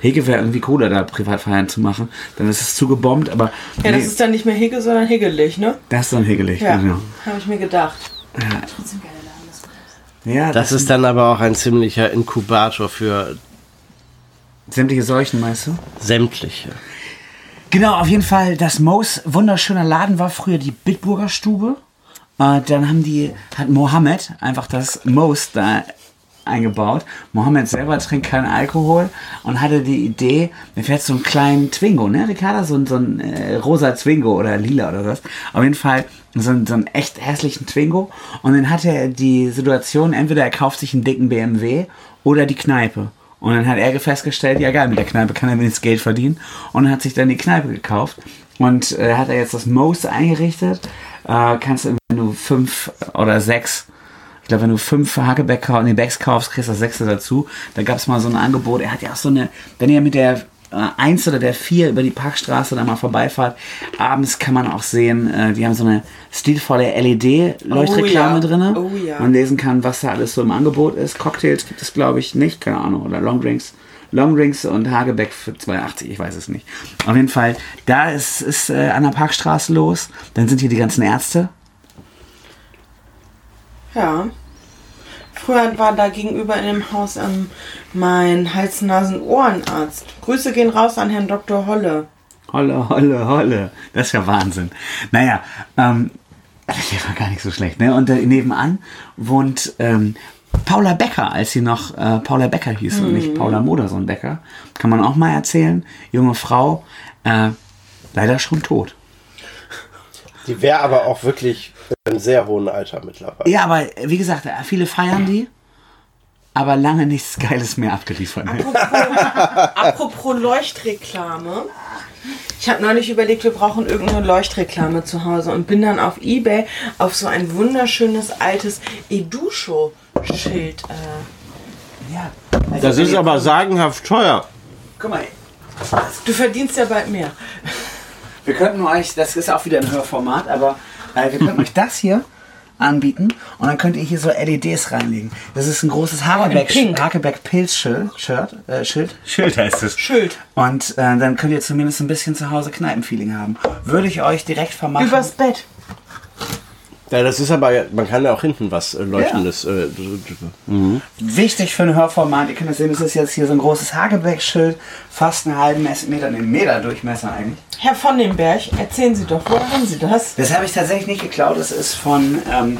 Hege wäre irgendwie cooler, da Privatfeiern zu machen. Dann ist es zugebombt, aber Ja, das nee, ist dann nicht mehr Higge, sondern Higgelig, ne? das ist dann hegelig. Ja, Genau. habe ich mir gedacht. Ja, Das ist dann aber auch ein ziemlicher Inkubator für sämtliche Seuchen, meinst du? sämtliche. Genau, auf jeden Fall, das Moos, wunderschöner Laden war früher die Bitburger Stube. Äh, dann haben die, hat Mohammed einfach das Moos da eingebaut. Mohammed selber trinkt keinen Alkohol und hatte die Idee, mir fährt so einen kleinen Twingo, ne, Ricarda? So, so ein äh, rosa Twingo oder lila oder was. Auf jeden Fall so, ein- so einen echt hässlichen Twingo. Und dann hatte er die Situation, entweder er kauft sich einen dicken BMW oder die Kneipe. Und dann hat er festgestellt, ja geil, mit der Kneipe kann er wenigstens Geld verdienen. Und hat sich dann die Kneipe gekauft. Und äh, hat er jetzt das Most eingerichtet. Äh, kannst du, wenn du fünf oder sechs, ich glaube, wenn du fünf Hagebeck kaufst, nee, Becks kaufst, kriegst du das sechste dazu. Da gab es mal so ein Angebot. Er hat ja auch so eine, wenn ihr mit der äh, 1 oder der 4 über die Parkstraße dann mal vorbeifahrt, abends kann man auch sehen, äh, die haben so eine stilvolle LED-Leuchtreklame Oh ja. drin. Oh ja. Man lesen kann, was da alles so im Angebot ist. Cocktails gibt es, glaube ich, nicht, keine Ahnung. Oder Longdrinks. Longdrinks und Hagebeck für 2,80, ich weiß es nicht. Auf jeden Fall, da ist, ist äh, an der Parkstraße los. Dann sind hier die ganzen Ärzte. Ja. Früher war da gegenüber in dem Haus ähm, mein Hals-Nasen-Ohrenarzt. Grüße gehen raus an Herrn Dr. Holle. Holle, holle, holle. Das ist ja Wahnsinn. Naja, ähm, Der war gar nicht so schlecht, ne? Und äh, nebenan wohnt ähm, Paula Becker, als sie noch äh, Paula Becker hieß und nicht Paula Modersohn Becker. Kann man auch mal erzählen. Junge Frau, äh, leider schon tot. Die wäre aber auch wirklich im sehr hohen Alter mittlerweile. Ja, aber wie gesagt, äh, viele feiern die, aber lange nichts Geiles mehr abgeliefert. Ne? [LAUGHS] Apropos Leuchtreklame. Ich habe neulich überlegt, wir brauchen irgendeine Leuchtreklame zu Hause und bin dann auf Ebay auf so ein wunderschönes altes Edusho-Schild. Äh, Ja. Das ist aber sagenhaft teuer. Guck mal, du verdienst ja bald mehr. wir könnten euch, das ist auch wieder ein Hörformat, aber äh, wir könnten euch das hier anbieten und dann könnt ihr hier so LEDs reinlegen. Das ist ein großes Hakebeck, Pink. Hakebeck Pilz Schild, Shirt, äh, Schild. Schild heißt es. Schild. Und äh, dann könnt ihr zumindest ein bisschen zu Hause Kneipenfeeling haben. Würde ich euch direkt vermachen. Übers Bett. Ja, das ist aber, man kann ja auch hinten was äh, Leuchtendes. Äh, Wichtig für ein Hörformat, ihr könnt das sehen, das ist jetzt hier so ein großes Hagebeck-Schild, fast einen halben Meter, einen Meter Durchmesser eigentlich. Herr von den Berg, erzählen Sie doch, woher haben Sie das? Das habe ich tatsächlich nicht geklaut, das ist von ähm,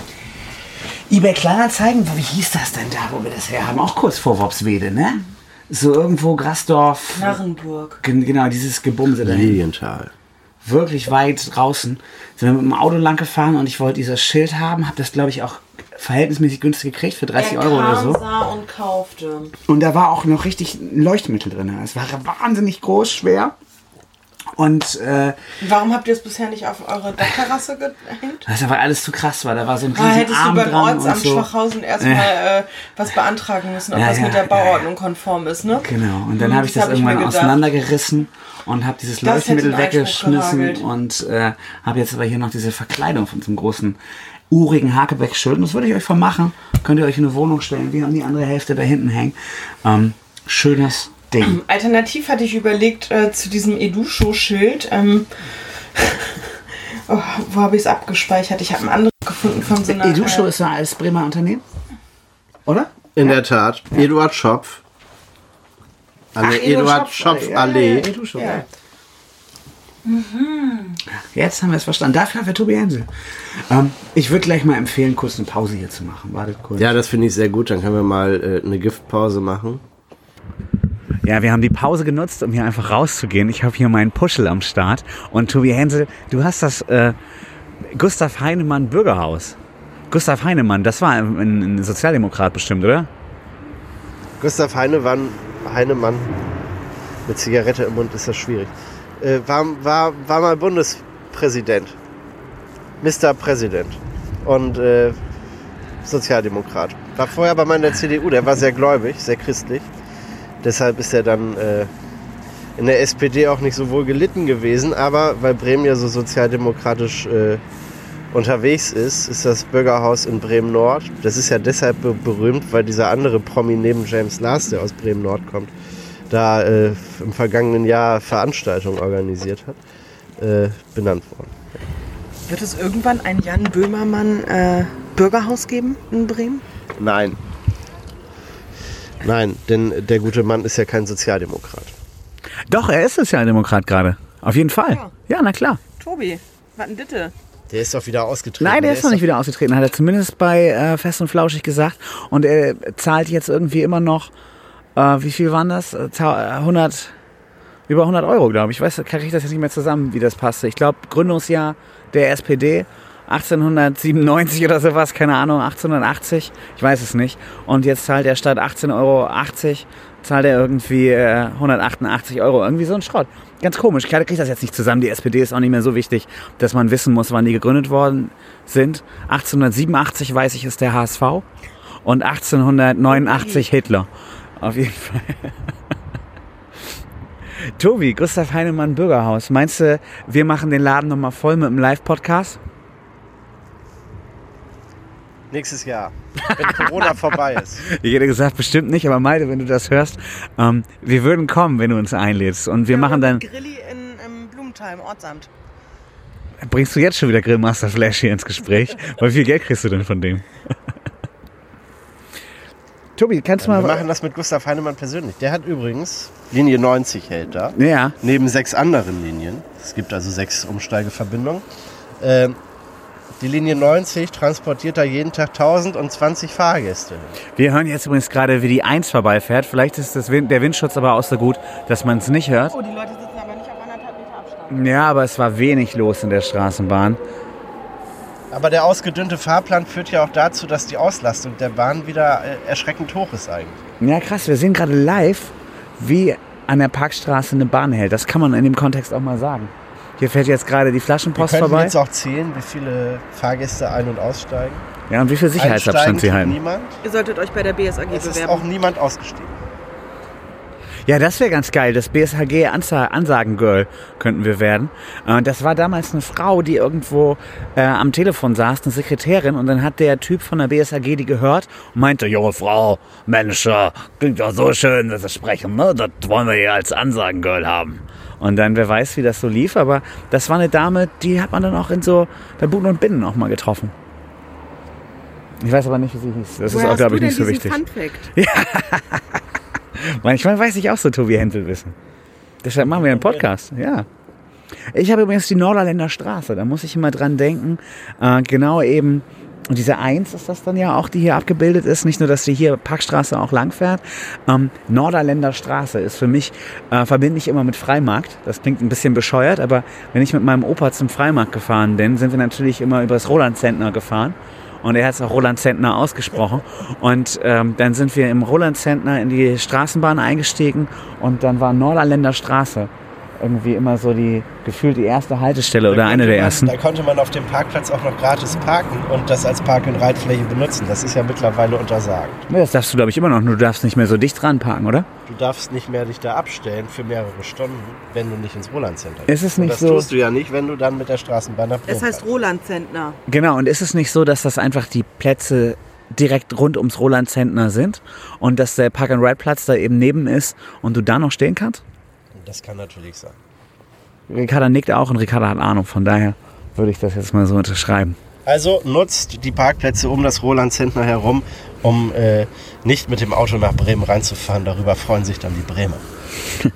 eBay Kleinanzeigen. Wie hieß das denn da, wo wir das her haben? Auch kurz vor Wopswede, ne? So irgendwo Grasdorf. Narrenburg. Gen- Genau, dieses Gebumse da. Lilienthal. Wirklich weit draußen. Sind wir mit dem Auto lang gefahren und ich wollte dieses Schild haben, habe das glaube ich auch verhältnismäßig günstig gekriegt für 30 Euro oder so. sah und kaufte. Und da war auch noch richtig Leuchtmittel drin. Es war wahnsinnig groß, schwer. Und äh, Warum habt ihr es bisher nicht auf eure Dachterrasse gehängt? das war alles zu krass war. Da war so ein Ah, riesen hättest du Arm beim dran und Ortsamt so. Schwachhausen erstmal äh, was beantragen müssen, ob Ja, das ja, mit der ja, Bauordnung konform ist, ne? Genau. Und dann Hm, habe ich das das hab mir irgendwann auseinandergerissen und habe dieses Das Leuchtmittel weggeschmissen und äh, habe jetzt aber hier noch diese Verkleidung von einem großen urigen Hakebeck-Schild. Und das würde ich euch vermachen. Könnt ihr euch in eine Wohnung stellen. Wir haben die andere Hälfte da hinten hängen. Ähm, schönes Ding. [CLEARS THROAT] Alternativ hatte ich überlegt, äh, zu diesem Edusho-Schild, ähm, [LAUGHS] oh, wo habe ich es abgespeichert? Ich habe ein anderes gefunden von so einer... Edusho äh, ist ja als Bremer Unternehmen. Oder? In der Tat. Eduard Schopf. Allee, Ach, Eduard Eduard Schopf, Schopf ja, ja, Allee. ja, Edusho, Ja. ja. Jetzt haben wir es verstanden. Dafür für Tobi Hensel. Ähm, ich würde gleich mal empfehlen, kurz eine Pause hier zu machen. Wartet kurz. Ja, das finde ich sehr gut. Dann können wir mal äh, eine Giftpause machen. Ja, wir haben die Pause genutzt, um hier einfach rauszugehen. Ich habe hier meinen Puschel am Start. Und Tobi Hensel, du hast das äh, Gustav Heinemann Bürgerhaus. Gustav Heinemann, das war ein, ein Sozialdemokrat bestimmt, oder? Gustav Heinemann, Heinemann mit Zigarette im Mund ist das schwierig. Äh, war, war, war mal Bundespräsident. Mr. Präsident. Und äh, Sozialdemokrat. War vorher bei meiner CDU, der war sehr gläubig, sehr christlich. Deshalb ist er dann äh, in der SPD auch nicht so wohl gelitten gewesen. Aber weil Bremen ja so sozialdemokratisch äh, unterwegs ist, ist das Bürgerhaus in Bremen Nord. Das ist ja deshalb be berühmt, weil dieser andere Promi neben James Last, der aus Bremen Nord kommt, da äh, im vergangenen Jahr Veranstaltungen organisiert hat, äh, benannt worden. Wird es irgendwann ein Jan Böhmermann äh, Bürgerhaus geben in Bremen? Nein. Nein, denn der gute Mann ist ja kein Sozialdemokrat. Doch, er ist Sozialdemokrat gerade. Auf jeden Fall. Ja. Ja, na klar. Tobi, was denn bitte? Der ist doch wieder ausgetreten. Nein, der ist noch nicht wieder ausgetreten, hat er zumindest bei äh, Fest und Flauschig gesagt. Und er zahlt jetzt irgendwie immer noch, äh, wie viel waren das? Äh, zau- äh, 100, über 100 Euro, glaube ich. Ich weiß, kriege ich das jetzt nicht mehr zusammen, wie das passte. Ich glaube, Gründungsjahr der SPD 1897 oder sowas, keine Ahnung, 1880, ich weiß es nicht. Und jetzt zahlt er statt 18,80 Euro, zahlt er irgendwie äh, 188 Euro, irgendwie so ein Schrott. Ganz komisch, ich kriege das jetzt nicht zusammen. Die SPD ist auch nicht mehr so wichtig, dass man wissen muss, wann die gegründet worden sind. 1887, weiß ich, ist der HSV und 1889 Hitler. Auf jeden Fall. Tobi, Gustav Heinemann Bürgerhaus. Meinst du, wir machen den Laden nochmal voll mit einem Live-Podcast? Nächstes Jahr, wenn Corona [LAUGHS] vorbei ist. Ich hätte gesagt, bestimmt nicht, aber Malte, wenn du das hörst, ähm, wir würden kommen, wenn du uns einlädst. Und wir machen dann, Grilli in ähm, Blumenthal im Ortsamt. bringst du jetzt schon wieder Grillmaster Flash hier ins Gespräch? [LAUGHS] Wie viel Geld kriegst du denn von dem? [LAUGHS] Tobi, kannst du Wir mal... machen das mit Gustav Heinemann persönlich. Der hat übrigens Linie 90 hält da. Ja, Neben sechs anderen Linien. Es gibt also sechs Umsteigeverbindungen. Ähm, Die Linie 90 transportiert da jeden Tag 1020 Fahrgäste. Wir hören jetzt übrigens gerade, wie die 1 vorbeifährt. Vielleicht ist das Wind, der Windschutz aber auch so gut, dass man es nicht hört. Oh, die Leute sitzen aber nicht auf anderthalb Meter Abstand. Ja, aber es war wenig los in der Straßenbahn. Aber der ausgedünnte Fahrplan führt ja auch dazu, dass die Auslastung der Bahn wieder äh, erschreckend hoch ist eigentlich. Ja, krass, wir sehen gerade live, wie an der Parkstraße eine Bahn hält. Das kann man in dem Kontext auch mal sagen. Hier fährt jetzt gerade die Wir Flaschenpost können vorbei. jetzt auch zählen, wie viele Fahrgäste ein- und aussteigen. Ja, und wie viel Sicherheitsabstand sie halten. niemand. Ihr solltet euch bei der BSAG Es ist bewerben. auch niemand ausgestiegen. Ja, das wäre ganz geil. Das BSHG Ansa Ansagen Girl könnten wir werden. Äh, Das war damals eine Frau, die irgendwo äh, am Telefon saß, eine Sekretärin, und dann hat der Typ von der BSHG die gehört und meinte, junge Frau, Mensch, äh, klingt doch so schön, dass Sie sprechen, ne? Das wollen wir hier als Ansagen Girl haben. Und dann, wer weiß, wie das so lief, aber das war eine Dame, die hat man dann auch in so, bei Buden und Binnen auch mal getroffen. Ich weiß aber nicht, wie sie hieß. Das ist auch, glaube ich, nicht so wichtig. Fun Fact? [LAUGHS] Manchmal weiß ich auch so Tobi Häntel wissen. Deshalb machen wir einen Podcast, ja. Ich habe übrigens die Norderländer Straße, da muss ich immer dran denken. Äh, genau eben, und diese Eins ist das dann ja auch, die hier abgebildet ist. Nicht nur, dass die hier Parkstraße auch lang fährt. Ähm, Norderländer ist für mich, äh, verbinde ich immer mit Freimarkt. Das klingt ein bisschen bescheuert, aber wenn ich mit meinem Opa zum Freimarkt gefahren bin, sind wir natürlich immer über das Roland Zentner gefahren. Und er hat es auch Roland Zentner ausgesprochen. Und ähm, dann sind wir im Roland Zentner in die Straßenbahn eingestiegen und dann war Norderländer Straße irgendwie immer so die gefühlt die erste Haltestelle oder eine der man, ersten. Da konnte man auf dem Parkplatz auch noch gratis parken und das als Park- und Reitfläche benutzen. Das ist ja mittlerweile untersagt. Das darfst du, glaube ich, immer noch. Nur du darfst nicht mehr so dicht dran parken, oder? Du darfst nicht mehr dich da abstellen für mehrere Stunden, wenn du nicht ins Roland Center Ist es Und nicht das so- tust du ja nicht, wenn du dann mit der Straßenbahn nach Es heißt. Roland Zentner. Genau, und ist es nicht so, dass das einfach die Plätze direkt rund ums Roland Zentner sind und dass der Park-and-Ride-Platz da eben neben ist und du da noch stehen kannst? Das kann natürlich sein. Ricarda nickt auch und Ricarda hat Ahnung, von daher würde ich das jetzt mal so unterschreiben. Also nutzt die Parkplätze um das Roland Zentner herum, um äh, nicht mit dem Auto nach Bremen reinzufahren. Darüber freuen sich dann die Bremer. [LAUGHS] Aber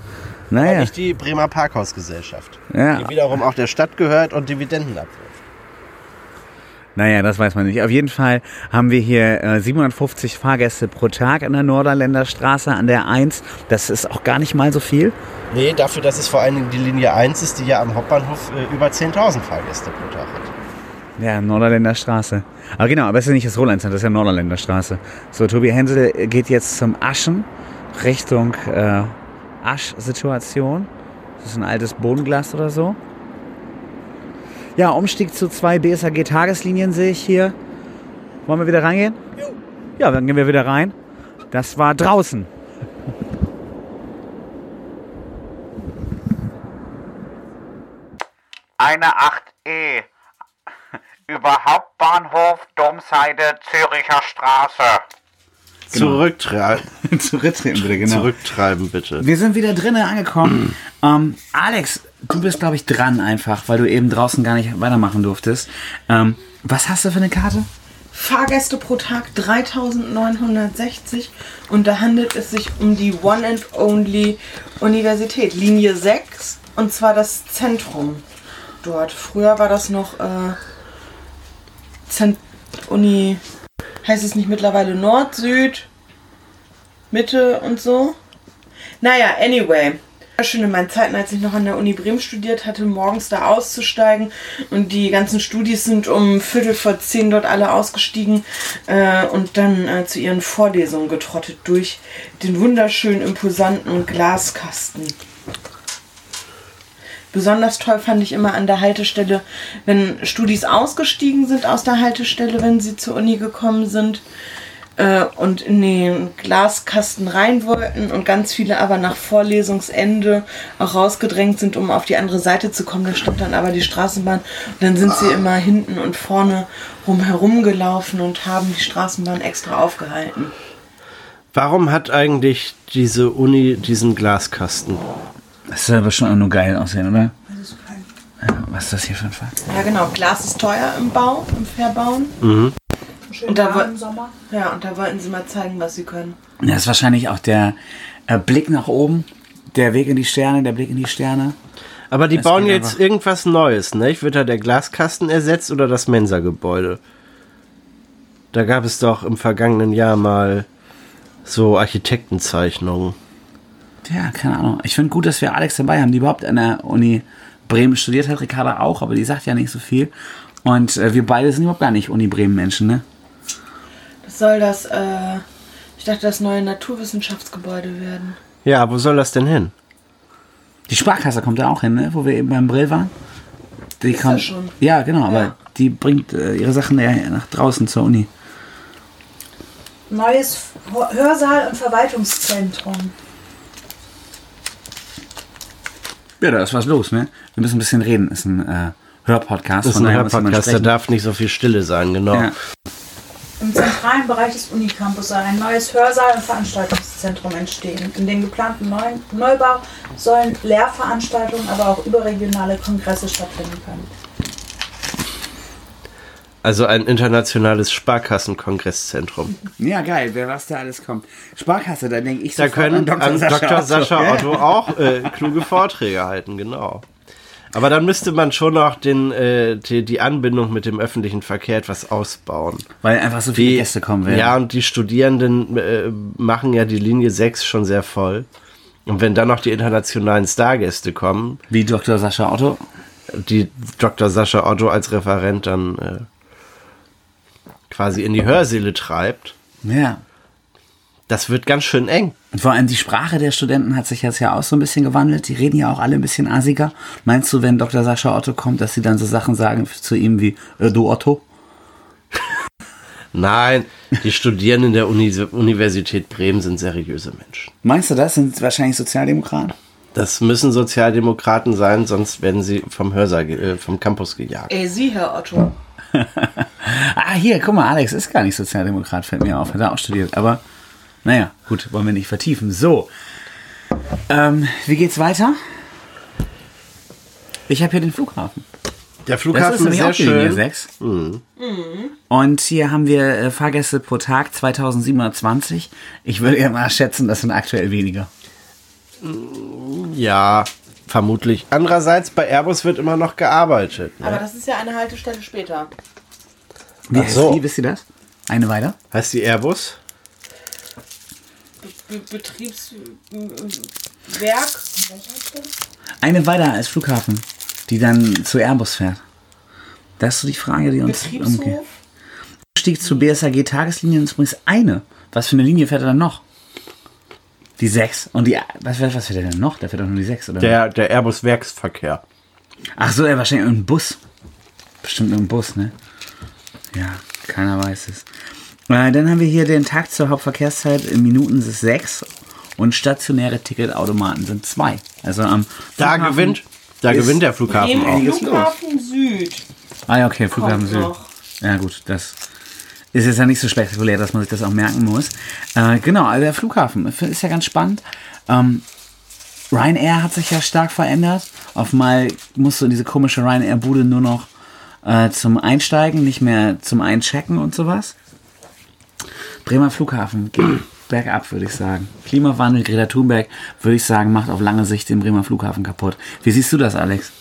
Naja, nicht die Bremer Parkhausgesellschaft, Ja. die wiederum auch der Stadt gehört und Dividenden abwirft. Naja, das weiß man nicht. Auf jeden Fall haben wir hier äh, 750 Fahrgäste pro Tag an der Norderländer Straße an der 1. Das ist auch gar nicht mal so viel. Nee, dafür, dass es vor allen Dingen die Linie 1 ist, die ja am Hauptbahnhof äh, über 10.000 Fahrgäste pro Tag hat. Ja, Norderländer Straße. Aber genau, aber es ist ja nicht das Roland Center, das ist ja Norderländer Straße. So, Tobi Hensel geht jetzt zum Aschen, Richtung äh, Asch-Situation. Das ist ein altes Bodenglas oder so. Ja, Umstieg zu zwei BSAG-Tageslinien sehe ich hier. Wollen wir wieder reingehen? Ja, dann gehen wir wieder rein. Das war draußen. Eine 8E. Über Hauptbahnhof, Domseite, Züricher Straße. Zurücktreiben, [LAUGHS] Zurücktreten bitte, genau. Zurücktreiben bitte. Wir sind wieder drinnen angekommen. ähm, Alex, du bist, glaube ich, dran einfach, weil du eben draußen gar nicht weitermachen durftest. Ähm, was hast du für eine Karte? Fahrgäste pro Tag 3960 und da handelt es sich um die One and Only Universität, Linie 6 und zwar das Zentrum dort. Früher war das noch äh, Zent Uni, heißt es nicht mittlerweile Nord, Süd, Mitte und so? Naja, anyway. Schön in meinen Zeiten, als ich noch an der Uni Bremen studiert hatte, morgens da auszusteigen und die ganzen Studis sind um Viertel vor zehn dort alle ausgestiegen äh, und dann äh, zu ihren Vorlesungen getrottet durch den wunderschönen, imposanten Glaskasten. Besonders toll fand ich immer an der Haltestelle, wenn Studis ausgestiegen sind aus der Haltestelle, wenn sie zur Uni gekommen sind äh, und in den Glaskasten rein wollten und ganz viele aber nach Vorlesungsende auch rausgedrängt sind, um auf die andere Seite zu kommen. Da stand dann aber die Straßenbahn und dann sind sie immer hinten und vorne rumherum gelaufen und haben die Straßenbahn extra aufgehalten. Warum hat eigentlich diese Uni diesen Glaskasten? Das soll aber schon auch nur geil aussehen, oder? Was ist das hier für ein Fall? Ja genau, Glas ist teuer im Bau, im Verbauen. Schön Und da warm wo- im Sommer. Ja, und da wollten sie mal zeigen, was sie können. Das ist wahrscheinlich auch der äh, Blick nach oben, der Weg in die Sterne, der Blick in die Sterne. Aber die Es bauen jetzt einfach- irgendwas Neues, ne? Wird da der Glaskasten ersetzt oder das Mensa-Gebäude? Da gab es doch im vergangenen Jahr mal so Architektenzeichnungen. Ja, keine Ahnung. Ich finde gut, dass wir Alex dabei haben, die überhaupt an der Uni Bremen studiert hat. Ricarda auch, aber die sagt ja nicht so viel. Und äh, wir beide sind überhaupt gar nicht Uni Bremen Menschen, ne? Soll das, äh, ich dachte, das neue Naturwissenschaftsgebäude werden. Ja, wo soll das denn hin? Die Sparkasse kommt da auch hin, ne? Wo wir eben beim Brill waren. Die Ist kommt, ja schon. Ja, genau, aber Ja. die bringt äh, ihre Sachen ja nach draußen zur Uni. Neues Hörsaal und Verwaltungszentrum. Ja, da ist was los, ne? Wir müssen ein bisschen reden. Ist ein äh, Hörpodcast. Das ist von ein Hörpodcast, da darf nicht so viel Stille sein, genau. Ja. Im zentralen Bereich des Unicampus soll ein neues Hörsaal und Veranstaltungszentrum entstehen. In dem geplanten neuen Neubau sollen Lehrveranstaltungen, aber auch überregionale Kongresse stattfinden können. Also ein internationales Sparkassenkongreszentrum. ja, geil, wer was da alles kommt. Sparkasse, da denke ich Da können an Dr. Sascha Ja. Otto [LAUGHS] auch äh, kluge Vorträge halten, genau. Aber dann müsste man schon noch den, äh, die, die Anbindung mit dem öffentlichen Verkehr etwas ausbauen. Weil einfach so viele Gäste kommen werden. Ja, und die Studierenden äh, machen ja die Linie 6 schon sehr voll. Und wenn dann noch die internationalen Stargäste kommen, Wie Dr. Sascha Otto. die Dr. Sascha Otto als Referent dann äh, quasi in die Hörsäle treibt, Ja. Das wird ganz schön eng. Und vor allem die Sprache der Studenten hat sich jetzt ja auch so ein bisschen gewandelt. Die reden ja auch alle ein bisschen asiger. Meinst du, wenn Dr. Sascha Otto kommt, dass sie dann so Sachen sagen zu ihm wie, äh, du Otto? [LAUGHS] Nein, die Studierenden der Uni Universität Bremen sind seriöse Menschen. Meinst du das? Sind wahrscheinlich Sozialdemokraten? Das müssen Sozialdemokraten sein, sonst werden sie vom Hörsaal, äh, vom Campus gejagt. Ey, Sie, Herr Otto. [LAUGHS] Ah, hier, guck mal, Alex ist gar nicht Sozialdemokrat, fällt mir auf. Hat er auch studiert. Aber, naja, gut, wollen wir nicht vertiefen. So. Ähm, wie geht's weiter? Ich habe hier den Flughafen. Der Das ist Flughafen ist sehr auch die Linie schön. 6. Und hier haben wir äh, Fahrgäste pro Tag 2720. Ich würde ja mal schätzen, das sind aktuell weniger. Ja, vermutlich. Andererseits, bei Airbus wird immer noch gearbeitet. Ne? Aber das ist ja eine Haltestelle später. Wie Ach heißt so. die? Wisst ihr das? Eine weiter? Heißt die Airbus? Be Betriebswerk. Eine weiter als Flughafen, die dann zu Airbus fährt. Das ist so die Frage, die uns umgeht. Betriebshof. Stieg zu BSAG Tageslinien ist übrigens eine. Was für eine Linie fährt er dann noch? Die 6. Und die, was, was was fährt er denn noch? Der fährt doch nur die 6, oder? Der, der Airbus Werksverkehr. Ach so, er wahrscheinlich irgendein Bus. Bestimmt irgendein Bus, ne? Ja, keiner weiß es. Äh, dann haben wir hier den Tag zur Hauptverkehrszeit. In Minuten es 6 und stationäre Ticketautomaten sind 2. Also am Da Flughafen gewinnt, da gewinnt der Flughafen auch. Flughafen Süd. Ah ja, okay, Flughafen Kommt Süd. noch. Ja gut, das ist jetzt ja nicht so spektakulär, dass man sich das auch merken muss. Äh, genau, also der Flughafen ist ja ganz spannend. Ähm, Ryanair hat sich ja stark verändert. Auf mal musst du in diese komische Ryanair-Bude nur noch äh, zum Einsteigen, nicht mehr zum Einchecken und sowas. Bremer Flughafen geht [CLEARS THROAT] bergab, würde ich sagen. Klimawandel, Greta Thunberg, würde ich sagen, macht auf lange Sicht den Bremer Flughafen kaputt. Wie siehst du das, Alex?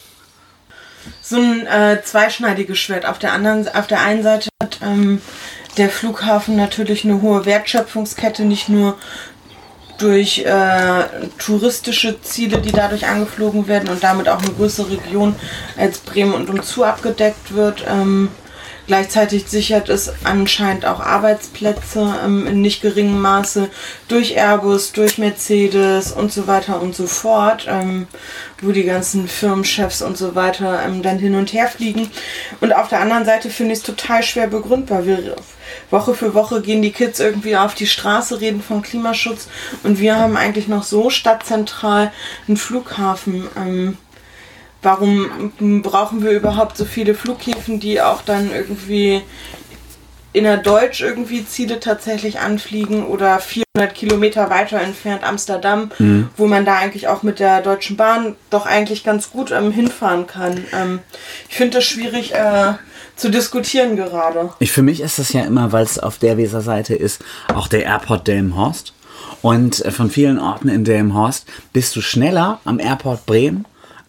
so ein äh, zweischneidiges Schwert. Auf der anderen, auf der einen Seite hat ähm, der Flughafen natürlich eine hohe Wertschöpfungskette, nicht nur durch äh, touristische Ziele, die dadurch angeflogen werden und damit auch eine größere Region als Bremen und umzu abgedeckt wird. Ähm, Gleichzeitig sichert es anscheinend auch Arbeitsplätze ähm, in nicht geringem Maße durch Airbus, durch Mercedes und so weiter und so fort, ähm, wo die ganzen Firmenchefs und so weiter ähm, dann hin und her fliegen. Und auf der anderen Seite finde ich es total schwer begründbar. Wir, Woche für Woche gehen die Kids irgendwie auf die Straße, reden von Klimaschutz und wir haben eigentlich noch so stadtzentral einen Flughafen. Warum brauchen wir überhaupt so viele Flughäfen, die auch dann irgendwie innerdeutsch irgendwie Ziele tatsächlich anfliegen oder 400 Kilometer weiter entfernt Amsterdam, wo man da eigentlich auch mit der Deutschen Bahn doch eigentlich ganz gut ähm, hinfahren kann. Ähm, ich finde das schwierig äh, zu diskutieren gerade. Ich, für mich ist das ja immer, weil es auf der Weserseite ist, auch der Airport Delmenhorst. Und äh, von vielen Orten in Delmenhorst bist du schneller am Airport Bremen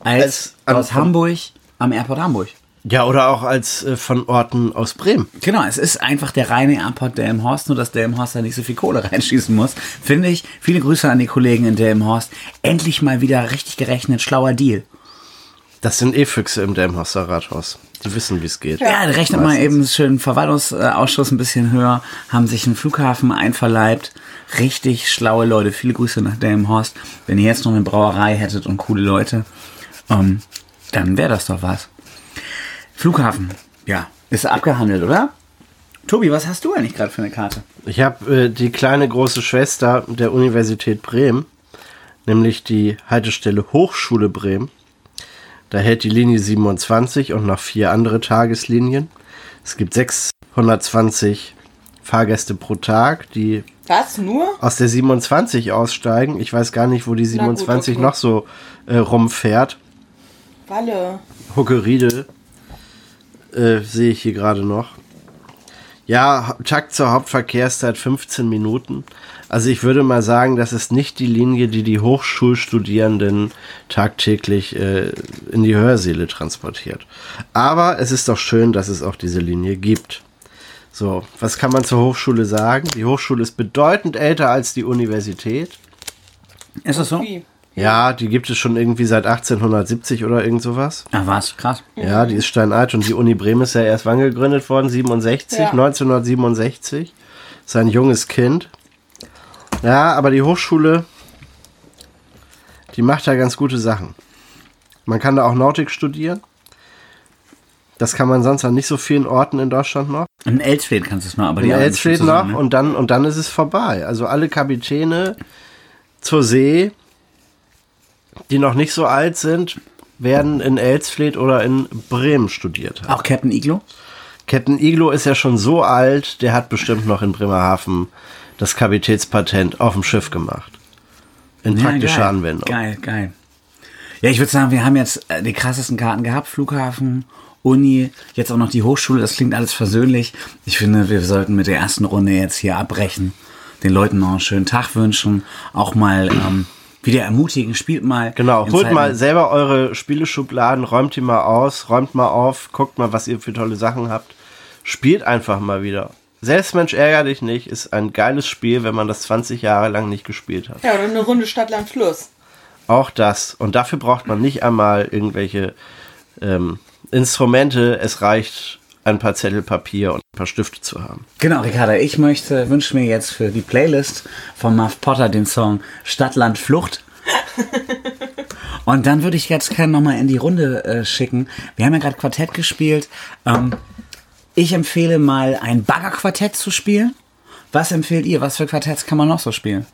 als, Als aus Hamburg am Airport Hamburg. Ja, oder auch als äh, von Orten aus Bremen. Genau, es ist einfach der reine Airport Delmenhorst, nur dass Delmenhorst da nicht so viel Kohle [LAUGHS] reinschießen muss. Finde ich. Viele Grüße an die Kollegen in Delmenhorst. Endlich mal wieder richtig gerechnet, schlauer Deal. Das sind eh Füchse im Delmhorster Rathaus. Die wissen, wie es geht. Ja, rechnet mal eben schön Verwaltungsausschuss ein bisschen höher, haben sich einen Flughafen einverleibt. Richtig schlaue Leute. Viele Grüße nach Delmenhorst. Wenn ihr jetzt noch eine Brauerei hättet und coole Leute, ähm, dann wäre das doch was. Flughafen, ja, ist abgehandelt, oder? Tobi, was hast du eigentlich gerade für eine Karte? Ich habe äh, die kleine große Schwester der Universität Bremen, nämlich die Haltestelle Hochschule Bremen. Da hält die Linie 27 und noch vier andere Tageslinien. Es gibt 620 Fahrgäste pro Tag, die Was? Nur? aus der 27 aussteigen. Ich weiß gar nicht, wo die Na gut, 27 okay. noch so äh, rumfährt. Walle. Huckeriede äh, sehe ich hier gerade noch. Ja, Takt zur Hauptverkehrszeit 15 Minuten. Also ich würde mal sagen, das ist nicht die Linie, die die Hochschulstudierenden tagtäglich äh, in die Hörsäle transportiert. Aber es ist doch schön, dass es auch diese Linie gibt. So, was kann man zur Hochschule sagen? Die Hochschule ist bedeutend älter als die Universität. Ist das so? Wie? Ja, die gibt es schon irgendwie seit 1870 oder irgend sowas. Ach was, krass. Ja, die ist steinalt und die Uni Bremen ist ja erst wann gegründet worden? 67, Ja. 1967. Ist ein junges Kind. Ja, aber die Hochschule, die macht da ganz gute Sachen. Man kann da auch Nautik studieren. Das kann man sonst an nicht so vielen Orten in Deutschland noch. In Elsfeld kannst du es noch, aber In die anderen Elsfeld noch ne? und dann und dann ist es vorbei. Also alle Kapitäne zur See, die noch nicht so alt sind, werden in Elsfleth oder in Bremen studiert haben. Auch Captain Iglo? Captain Iglo ist ja schon so alt, der hat bestimmt noch in Bremerhaven das Kapitätspatent auf dem Schiff gemacht. In praktischer geil. Anwendung. Geil, geil. Ja, ich würde sagen, wir haben jetzt äh, die krassesten Karten gehabt. Flughafen, Uni, jetzt auch noch die Hochschule. Das klingt alles versöhnlich. Ich finde, wir sollten mit der ersten Runde jetzt hier abbrechen. Den Leuten noch einen schönen Tag wünschen. Auch mal ähm, wieder ermutigen. Spielt mal. Genau, holt Zeiten- mal selber eure Spieleschubladen, räumt die mal aus, räumt mal auf, guckt mal, was ihr für tolle Sachen habt. Spielt einfach mal wieder. Selbstmensch ärger dich nicht ist ein geiles Spiel, wenn man das 20 Jahre lang nicht gespielt hat. Ja, oder eine Runde Stadt, Land, Fluss. Auch das. Und dafür braucht man nicht einmal irgendwelche ähm, Instrumente. Es reicht, ein paar Zettel Papier und ein paar Stifte zu haben. Genau, Ricarda, ich möchte, wünsche mir jetzt für die Playlist von Muff Potter den Song Stadt, Land, Flucht. Und dann würde ich jetzt gerne nochmal in die Runde äh, schicken. Wir haben ja gerade Quartett gespielt. Ähm, ich empfehle mal ein Baggerquartett zu spielen. Was empfehlt ihr? Was für Quartetts kann man noch so spielen?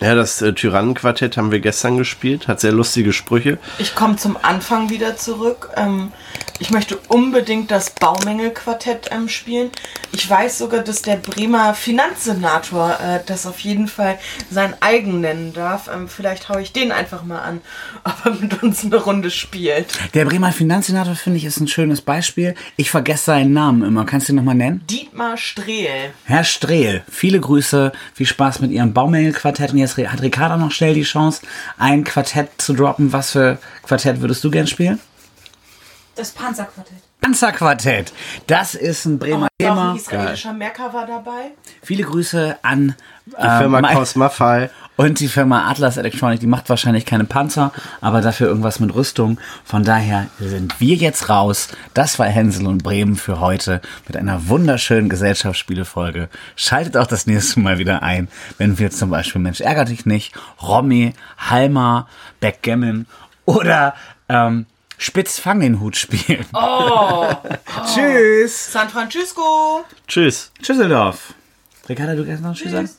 Ja, das äh, Tyrannenquartett haben wir gestern gespielt, hat sehr lustige Sprüche. Ich komme zum Anfang wieder zurück. Ähm, ich möchte unbedingt das Baumängelquartett ähm, spielen. Ich weiß sogar, dass der Bremer Finanzsenator äh, das auf jeden Fall sein eigen nennen darf. Ähm, vielleicht haue ich den einfach mal an, [LAUGHS] ob er mit uns eine Runde spielt. Der Bremer Finanzsenator, finde ich, ist ein schönes Beispiel. Ich vergesse seinen Namen immer. Kannst du ihn nochmal nennen? Dietmar Strehl. Herr Strehl, viele Grüße, viel Spaß mit Ihrem Baumängelquartett. Und jetzt hat Ricarda noch schnell die Chance, ein Quartett zu droppen. Was für Quartett würdest du gern spielen? Das Panzerquartett. Panzerquartett. Das ist ein Bremer Auch ein Thema. israelischer Merker war dabei. Viele Grüße an Die Firma ähm, Klaus Maffei. und die Firma Atlas Electronic. Die macht wahrscheinlich keine Panzer, aber dafür irgendwas mit Rüstung. Von daher sind wir jetzt raus. Das war Hänsel und Bremen für heute mit einer wunderschönen Gesellschaftsspielefolge. Schaltet auch das nächste Mal wieder ein, wenn wir zum Beispiel Mensch ärger dich nicht, Romy, Halma, Backgammon oder ähm, Spitz fang den Hut spielen. [LAUGHS] Oh, Tschüss. San Francisco. Tschüss. Tschüsseldorf. Ricarda, du kannst noch Tschüss sagen?